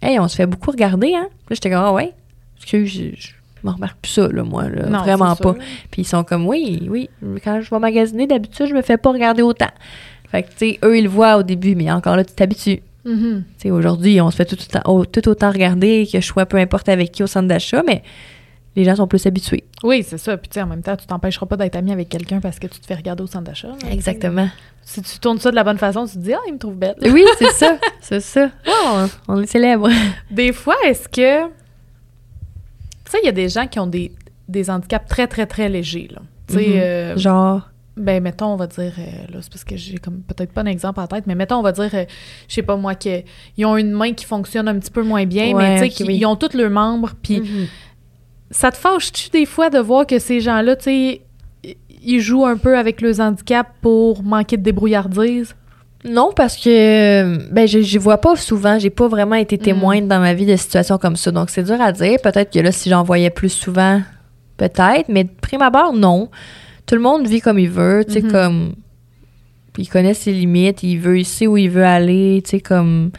Hey, on se fait beaucoup regarder, hein? Puis là, j'étais comme Ah ouais? Excuse, je- me remarque plus ça, là, moi, là, vraiment pas. Puis ils sont comme, oui, oui, quand je vais magasiner, d'habitude, je me fais pas regarder autant. Fait que, tu sais, eux, ils le voient au début, mais encore là, tu t'habitues. Mm-hmm. Aujourd'hui, on se fait tout autant, tout autant regarder que je sois peu importe avec qui au centre d'achat, mais les gens sont plus habitués. Oui, c'est ça. Puis, tu sais, en même temps, tu t'empêcheras pas d'être ami avec quelqu'un parce que tu te fais regarder au centre d'achat. Exactement. Si tu tournes ça de la bonne façon, tu te dis, ah, il me trouve belle. Oui, c'est ça. c'est ça. Oh, on est célèbre. Des fois, est-ce que. Tu sais, il y a des gens qui ont des, des handicaps très, très, très légers, là. Mm-hmm. Euh, Genre? Ben, mettons, on va dire, euh, là, c'est parce que j'ai comme peut-être pas un exemple en tête, mais mettons, on va dire, euh, je sais pas moi, qu'ils ont une main qui fonctionne un petit peu moins bien, mais tu sais, qu'ils ont tous leurs membres, puis mm-hmm. ça te fâche-tu des fois de voir que ces gens-là, tu sais, ils jouent un peu avec leurs handicaps pour manquer de débrouillardise? Non, parce que ben je, je vois pas souvent, j'ai pas vraiment été mm. témoin dans ma vie de situations comme ça. Donc c'est dur à dire. Peut-être que là, si j'en voyais plus souvent, peut-être, mais de prime abord, non. Tout le monde vit comme il veut, tu sais, mm-hmm. comme. il connaît ses limites, il veut, il sait où il veut aller, tu sais, comme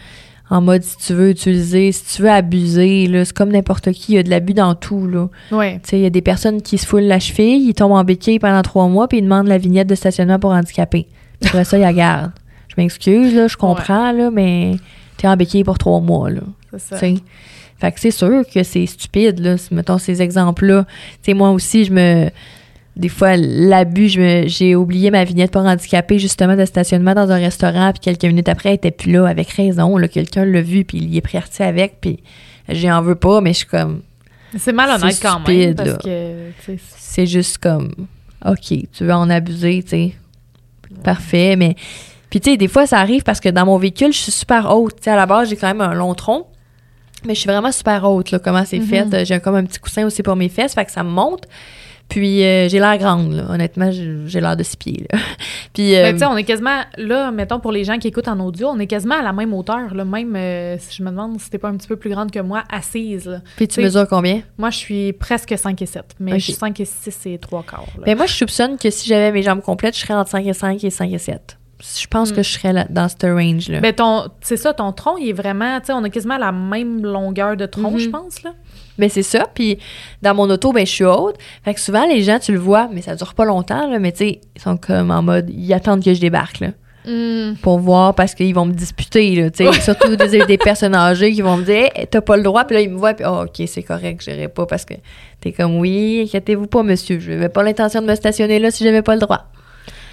en mode si tu veux utiliser, si tu veux abuser, là, c'est comme n'importe qui, il y a de l'abus dans tout, là. Ouais. Tu sais, il y a des personnes qui se foulent la cheville, ils tombent en béquille pendant trois mois, puis ils demandent la vignette de stationnement pour handicapés. Après ça, ils la gardent. Je m'excuse, là, je comprends, là, mais t'es en béquille pour trois mois, là. C'est ça. Fait que c'est sûr que c'est stupide, là, mettons ces exemples-là. Tu sais, moi aussi, je me des fois, l'abus, j'ai oublié ma vignette pour handicapé justement de stationnement dans un restaurant, puis quelques minutes après, elle était plus là, avec raison. Quelqu'un l'a vu, puis il y est parti avec, puis j'en veux pas, mais je suis comme. C'est malhonnête quand même, parce que. C'est juste comme, OK, tu veux en abuser, tu sais. Parfait, mais. Puis, tu sais, des fois, ça arrive parce que dans mon véhicule, je suis super haute. Tu sais, à la base, j'ai quand même un long tronc, mais je suis vraiment super haute, là, comment c'est mm-hmm. fait. J'ai comme un petit coussin aussi pour mes fesses, fait que ça me monte. Puis euh, j'ai l'air grande, là. honnêtement, j'ai l'air de six pieds. Là. Puis, euh, tu sais, on est quasiment, là, mettons pour les gens qui écoutent en audio, on est quasiment à la même hauteur, là. même euh, si je me demande si t'es pas un petit peu plus grande que moi, assise. Là. Puis tu mesures combien? Moi, je suis presque 5 et 7, mais je suis 5 et 6 et 3 quarts. Ben moi, je soupçonne que si j'avais mes jambes complètes, je serais entre 5 et 5 et 5 et 7 je pense hmm. que je serais là, dans ce range-là. Ben ton, c'est ça, ton tronc, il est vraiment, tu sais, on a quasiment la même longueur de tronc, je mhm. pense, là. Ben c'est ça. Puis dans mon auto, ben je suis haute. Fait que souvent, les gens, tu le vois, mais ça dure pas longtemps, là, mais tu sais, ils sont comme en mode, ils attendent que je débarque, là. Hmm. Pour voir, parce qu'ils vont me disputer, là, tu sais. surtout des, des, personnes âgées qui vont me dire, hey, t'as pas le droit. Puis là, ils me voient, puis oh, OK, c'est correct, j'irai pas parce que t'es comme, oui, inquiétez-vous pas, monsieur. Je n'avais pas l'intention de me stationner là si j'avais pas le droit.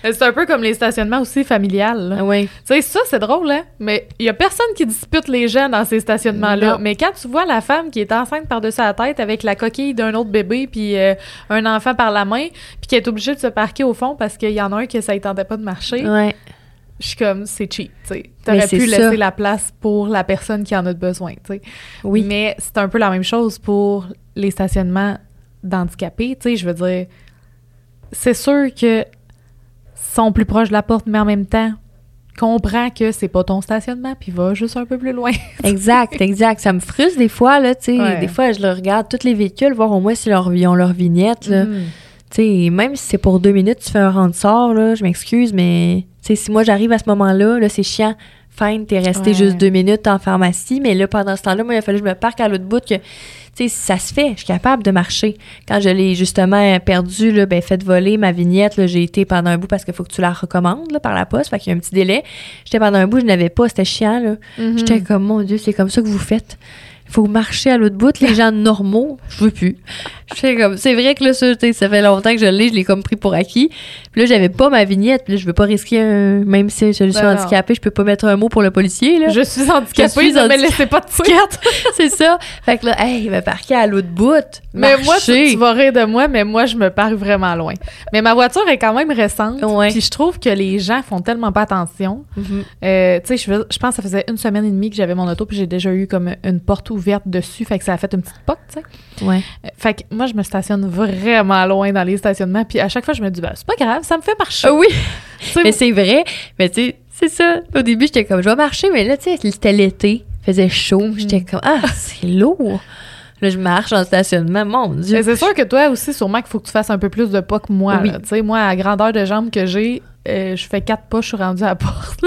Euh, c'est un peu comme les stationnements aussi familiales. Oui. Tu sais, ça, c'est drôle, hein? Mais il y a personne qui dispute les gens dans ces stationnements-là. Mais quand tu vois la femme qui est enceinte par-dessus la tête avec la coquille d'un autre bébé puis euh, un enfant par la main, puis qui est obligée de se parquer au fond parce qu'il y en a un qui ça ne tentait pas de marcher. Ouais. Je suis comme, c'est cheap, tu sais. T'aurais pu laisser la place pour la personne qui en a besoin, tu sais. Oui. Mais c'est un peu la même chose pour les stationnements d'handicapés, tu sais. Je veux dire, c'est sûr que sont plus proches de la porte, mais en même temps, comprends que c'est pas ton stationnement, puis va juste un peu plus loin. exact, exact. Ça me frustre des fois, là, tu sais. Des fois, je le regarde, tous les véhicules, voir au moins si leur, ils ont leur vignette, là. Mm. Tu sais, même si c'est pour deux minutes, tu fais un rang là, je m'excuse, mais, tu sais, si moi j'arrive à ce moment-là, là, c'est chiant. Fine, t'es resté juste deux minutes en pharmacie, mais là, pendant ce temps-là, moi, il a fallu que je me parque à l'autre bout que ça se fait, je suis capable de marcher. Quand je l'ai justement perdu, là, ben, fait voler ma vignette, j'ai été pendant un bout parce qu'il faut que tu la recommandes par la poste, fait qu'il y a un petit délai. J'étais pendant un bout, je n'avais pas, c'était chiant. Là. Mm-hmm. J'étais comme, mon Dieu, c'est comme ça que vous faites faut marcher à l'autre bout. Les gens normaux, je veux plus. Je comme, c'est vrai que là, ça, ça fait longtemps que je l'ai, je l'ai comme pris pour acquis. Puis là, j'avais pas ma vignette. Puis là, je veux pas risquer un, même si je suis ben handicapée, je peux pas mettre un mot pour le policier, là. Je suis handicapée, je me laissez pas de ticket. c'est ça. Fait que là, hey, il va parquer à l'autre bout. Mais moi, tu, vas rire de moi, mais moi, je me pars vraiment loin. Mais ma voiture est quand même récente. Puis je trouve que les gens font tellement pas attention. Mm-hmm. Euh, tu sais, je, je pense que ça faisait une semaine et demie que j'avais mon auto, puis j'ai déjà eu comme une porte ouverte ouverte dessus, fait que ça a fait une petite pote, tu sais. Ouais. Euh, fait que moi, je me stationne vraiment loin dans les stationnements, puis à chaque fois, je me dis, ben, c'est pas grave, ça me fait marcher. Ah oui! mais c'est vrai, mais tu sais, c'est ça. Au début, j'étais comme, je vais marcher, mais là, tu sais, c'était l'été, faisait chaud, mhm. j'étais comme, ah, c'est lourd! Là, je marche en stationnement, mon Dieu. c'est sûr que toi aussi, sûrement qu'il faut que tu fasses un peu plus de pas que moi. Tu sais, moi, à grandeur de jambes que j'ai, euh, je fais quatre pas, je suis rendue à la porte.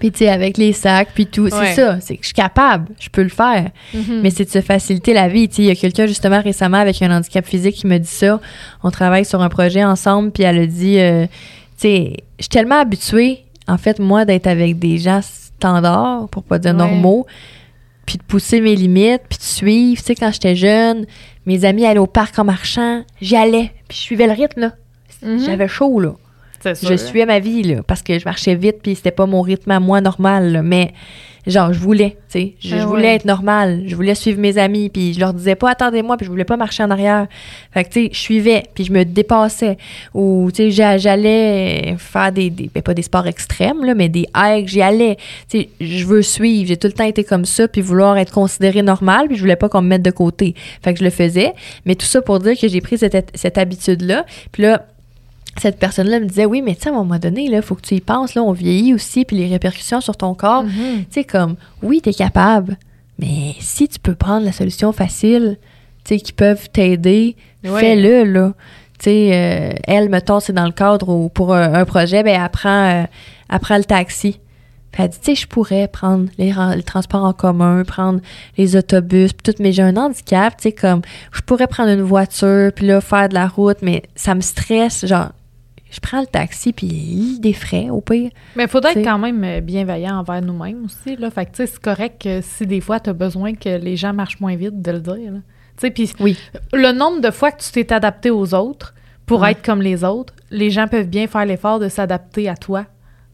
Puis, tu sais, avec les sacs, puis tout, c'est ça. C'est que je suis capable, je peux le faire. Mhm. Mais c'est de se faciliter la vie. Tu sais, il y a quelqu'un, justement, récemment, avec un handicap physique qui me dit ça. On travaille sur un projet ensemble, puis elle a dit, euh, tu sais, je suis tellement habituée, en fait, moi, d'être avec des gens standards, pour pas dire Ouais. normaux, puis de pousser mes limites, puis de suivre. Tu sais, quand j'étais jeune, mes amis allaient au parc en marchant, j'y allais, puis je suivais le rythme, là. Mhm. J'avais chaud, là. Je suivais ma vie, là, parce que je marchais vite, puis c'était pas mon rythme à moi normal, là, mais genre, je voulais, tu sais, je, Ah je voulais ouais. être normale, je voulais suivre mes amis, puis je leur disais pas, attendez-moi, puis je voulais pas marcher en arrière. Fait que, tu sais, je suivais, puis je me dépassais, ou, tu sais, j'a- j'allais faire des, des ben, pas des sports extrêmes, là, mais des hikes, j'y allais, tu sais, je veux suivre, j'ai tout le temps été comme ça, puis vouloir être considérée normale, puis je voulais pas qu'on me mette de côté. Fait que je le faisais, mais tout ça pour dire que j'ai pris cette, cette habitude-là, puis là, cette personne-là me disait oui mais tu sais à un moment donné là faut que tu y penses là on vieillit aussi puis les répercussions sur ton corps Mhm. tu sais comme oui t'es capable mais si tu peux prendre la solution facile tu sais qui peuvent t'aider Ouais. fais-le là tu sais euh, elle mettons c'est dans le cadre où pour un, un projet ben elle prend euh, elle prend le taxi puis elle dit, tu sais, je pourrais prendre les transports en commun, prendre les autobus, puis tout, mais j'ai un handicap, tu sais, comme, je pourrais prendre une voiture, puis là, faire de la route, mais ça me stresse, genre, je prends le taxi, puis des frais, au pire. Mais il faudrait T'sais. être quand même euh, bienveillant envers nous-mêmes aussi. Là. Fait que, tu sais, c'est correct que si des fois, tu as besoin que les gens marchent moins vite, de le dire. Tu sais, puis Oui. le nombre de fois que tu t'es adapté aux autres pour Ouais. être comme les autres, les gens peuvent bien faire l'effort de s'adapter à toi.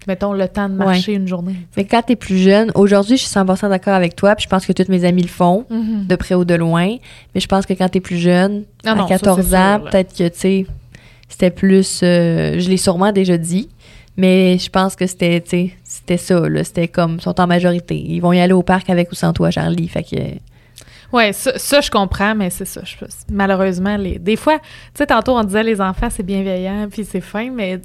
Mettons le temps de marcher une journée. Mais quand t'es plus jeune, aujourd'hui, je suis 100% d'accord avec toi, puis je pense que tous mes amis le font, Mhm. de près ou de loin, mais je pense que quand t'es plus jeune, Ah à non, ça, 14 c'est ans, peut-être que, tu sais, c'était plus. euh, je l'ai sûrement déjà dit, mais je pense que c'était, c'était ça, là. C'était comme, ils sont en majorité. Ils vont y aller au parc avec ou sans toi, Charlie. Fait que. Ouais, ça, ça, je comprends, mais c'est ça. je- malheureusement, les, des fois, tu sais, tantôt, on disait les enfants, c'est bienveillant, puis c'est fin, mais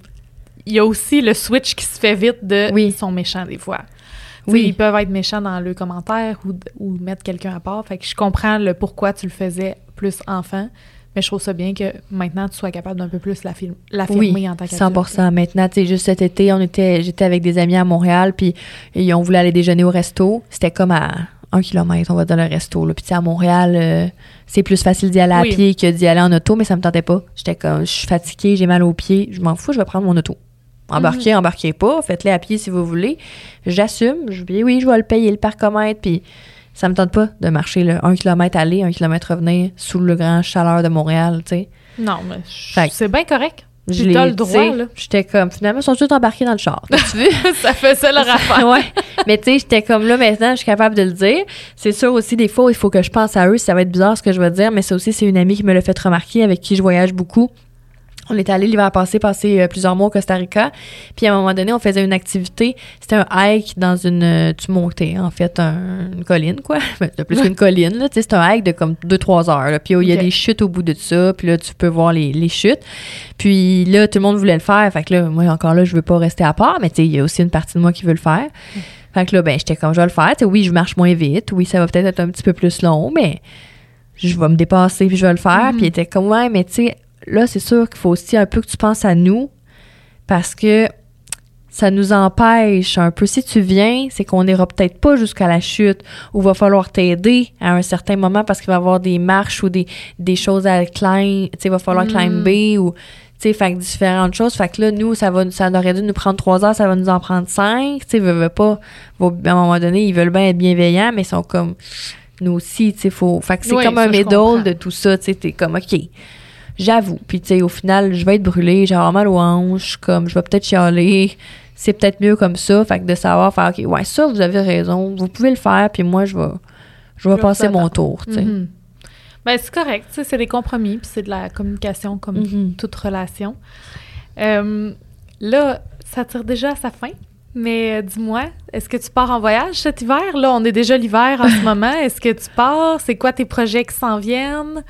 il y a aussi le switch qui se fait vite de Oui. ils sont méchants des fois. Oui. Ils peuvent être méchants dans le commentaire ou, ou mettre quelqu'un à part. Fait que je comprends le pourquoi tu le faisais plus enfant, mais je trouve ça bien que maintenant tu sois capable d'un peu plus l'affirmer l'affirmer Oui, en tant qu'adulte. 100% Maintenant, tu sais, juste cet été, on était, j'étais avec des amis à Montréal, puis ils ont voulu aller déjeuner au resto. C'était comme à un kilomètre, on va dans le resto. Là. Puis, tu sais, à Montréal, euh, c'est plus facile d'y aller à Oui. pied que d'y aller en auto, mais ça me tentait pas. J'étais comme, je suis fatiguée, j'ai mal aux pieds, je m'en fous, je vais prendre mon auto. Embarquez, embarquez pas, faites-le à pied si vous voulez. J'assume, je dis oui, je vais le payer, le parcomètre, puis ça me tente pas de marcher là, un kilomètre aller, un kilomètre revenir sous le grand chaleur de Montréal, tu sais. Non, mais c'est bien correct. Je l'ai- le droit, là. J'étais comme, finalement, ils sont tous embarqués dans le char. Tu veux? ça fait ça leur affaire. ouais. Mais tu sais, j'étais comme là maintenant, je suis capable de le dire. C'est sûr aussi, des fois, il faut que je pense à eux. Ça va être bizarre ce que je vais dire, mais ça aussi, c'est une amie qui me l'a fait remarquer, avec qui je voyage beaucoup. On est allé l'hiver passé passer euh, plusieurs mois au Costa Rica. Puis à un moment donné, on faisait une activité. C'était un hike dans une. euh, Tu montais, en fait, un- une colline, quoi. Ben, C'était plus qu'une colline, là. Tu sais, c'est un hike de comme 2-3 heures. là. Puis il y a des chutes au bout de ça. Puis là, tu peux voir les, les chutes. Puis là, tout le monde voulait le faire. Fait que là, moi, encore là, je veux pas rester à part. Mais tu sais, il y a aussi une partie de moi qui veut le faire. Fait que là, ben, j'étais comme, je vais le faire. Tu sais, oui, je marche moins vite. Oui, ça va peut-être être un petit peu plus long, mais je vais me dépasser puis je vais le faire. Mhm. Puis il était comme, ouais, mais tu sais, là, c'est sûr qu'il faut aussi un peu que tu penses à nous parce que ça nous empêche un peu. Si tu viens, c'est qu'on n'ira peut-être pas jusqu'à la chute ou va falloir t'aider à un certain moment parce qu'il va y avoir des marches ou des, des choses à climb, tu sais, il va falloir Mm. climber ou, tu sais, fait que différentes choses. Fait que là, nous, ça va, ça aurait dû nous prendre trois heures, ça va nous en prendre cinq, tu sais, veut, veut pas. À un moment donné, ils veulent bien être bienveillants, mais ils sont comme, nous aussi, tu sais, faut, fait que c'est Oui, comme ça, un middle de tout ça, tu sais, t'es comme, OK, j'avoue. Puis, tu sais, au final, je vais être brûlée, j'ai avoir mal aux hanches, comme, je vais peut-être chialer. C'est peut-être mieux comme ça. Fait que de savoir faire, OK, ouais, ça, vous avez raison, vous pouvez le faire, puis moi, je vais, je vais passer mon tour, tu sais. Mhm. Ben, c'est correct, tu sais, c'est des compromis, puis c'est de la communication comme Mhm. toute relation. Euh, là, ça tire déjà à sa fin, mais euh, dis-moi, est-ce que tu pars en voyage cet hiver? Là, on est déjà l'hiver en ce moment. Est-ce que tu pars? C'est quoi tes projets qui s'en viennent?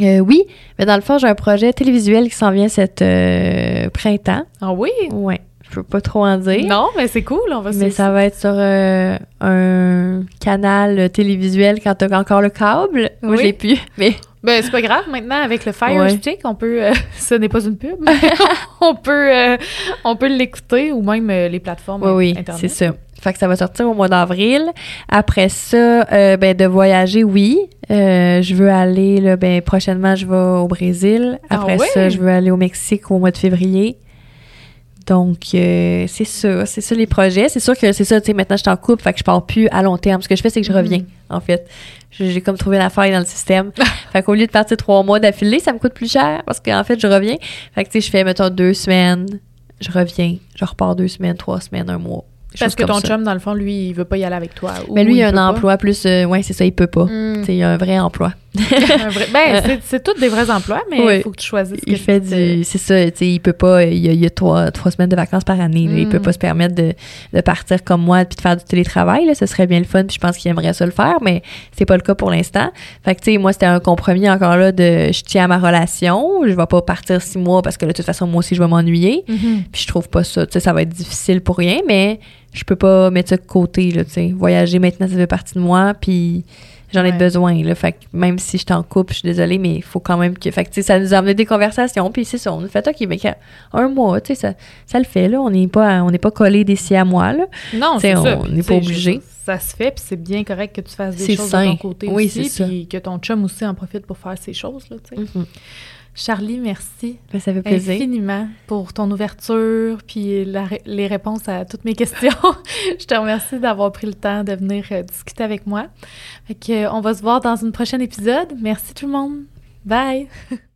Euh, oui, mais dans le fond, j'ai un projet télévisuel qui s'en vient cet euh, printemps. Ah oui? Ouais. peux pas trop en dire. Non, mais c'est cool, on va Mais ça va être sur euh, un canal télévisuel quand t'as encore le câble. Moi, je l'ai plus, mais... Ben, c'est pas grave. Maintenant, avec le Fire Stick, on peut... euh, ce n'est pas une pub, mais on peut, euh, on peut l'écouter ou même euh, les plateformes Oui, oui, Internet. c'est ça. Fait que ça va sortir au mois d'avril. Après ça, euh, ben, de voyager, oui. Euh, je veux aller, là, ben, prochainement, je vais au Brésil. Ah Après ça, je veux aller au Mexique au mois de février. Donc, euh, c'est ça, c'est ça les projets. C'est sûr que c'est ça, tu sais, maintenant je suis en couple, fait que je pars plus à long terme. Ce que je fais, c'est que je Mhm. reviens, en fait. J'ai j'ai comme trouvé la faille dans le système. fait qu'au lieu de partir trois mois d'affilée, ça me coûte plus cher parce qu'en fait, je reviens. Fait que, tu sais, je fais, mettons, deux semaines, je reviens, je repars deux semaines, trois semaines, un mois. Parce que ton ça. chum, dans le fond, lui, il veut pas y aller avec toi. Mais lui, il a un pas. emploi plus. euh, ouais, c'est ça, il peut pas. Mm. Il a un vrai emploi. Ben, c'est- c'est tous des vrais emplois, mais il Oui. faut que tu choisisses. Il fait du. C'est ça, tu sais, il peut pas. Il y a, il y a trois, trois semaines de vacances par année. là. Il Mm. peut pas se permettre de, de partir comme moi puis de faire du télétravail. Là. Ce serait bien le fun, puis je pense qu'il aimerait ça le faire, mais c'est pas le cas pour l'instant. Fait que, tu sais, moi, c'était un compromis encore là de je tiens à ma relation. Je vais pas partir six mois parce que, de toute façon, moi aussi, je vais m'ennuyer. Mhm. Puis je trouve pas ça. Tu sais, ça va être difficile pour rien, mais je peux pas mettre ça de côté, là, tu sais. Voyager maintenant, ça fait partie de moi, puis j'en ai Ouais. besoin, là. Fait que même si je t'en coupe, je suis désolée, mais il faut quand même que... Fait que, ça nous a amené des conversations, puis c'est ça, on a fait, OK, mais un mois, tu sais, ça, ça le fait, là. On n'est pas, on n'est pas collé d'ici à moi, là. Non, c'est ça. on n'est pas obligé. Ça se fait, puis c'est bien correct que tu fasses des choses sain. de ton côté Oui, aussi, puis que ton chum aussi en profite pour faire ses choses, là, tu sais. Charlie, merci Ben, ça fait plaisir. infiniment pour ton ouverture puis la les réponses à toutes mes questions. je te remercie d'avoir pris le temps de venir euh, discuter avec moi. Fait que, euh, on va se voir dans un prochain épisode. Merci tout le monde. Bye!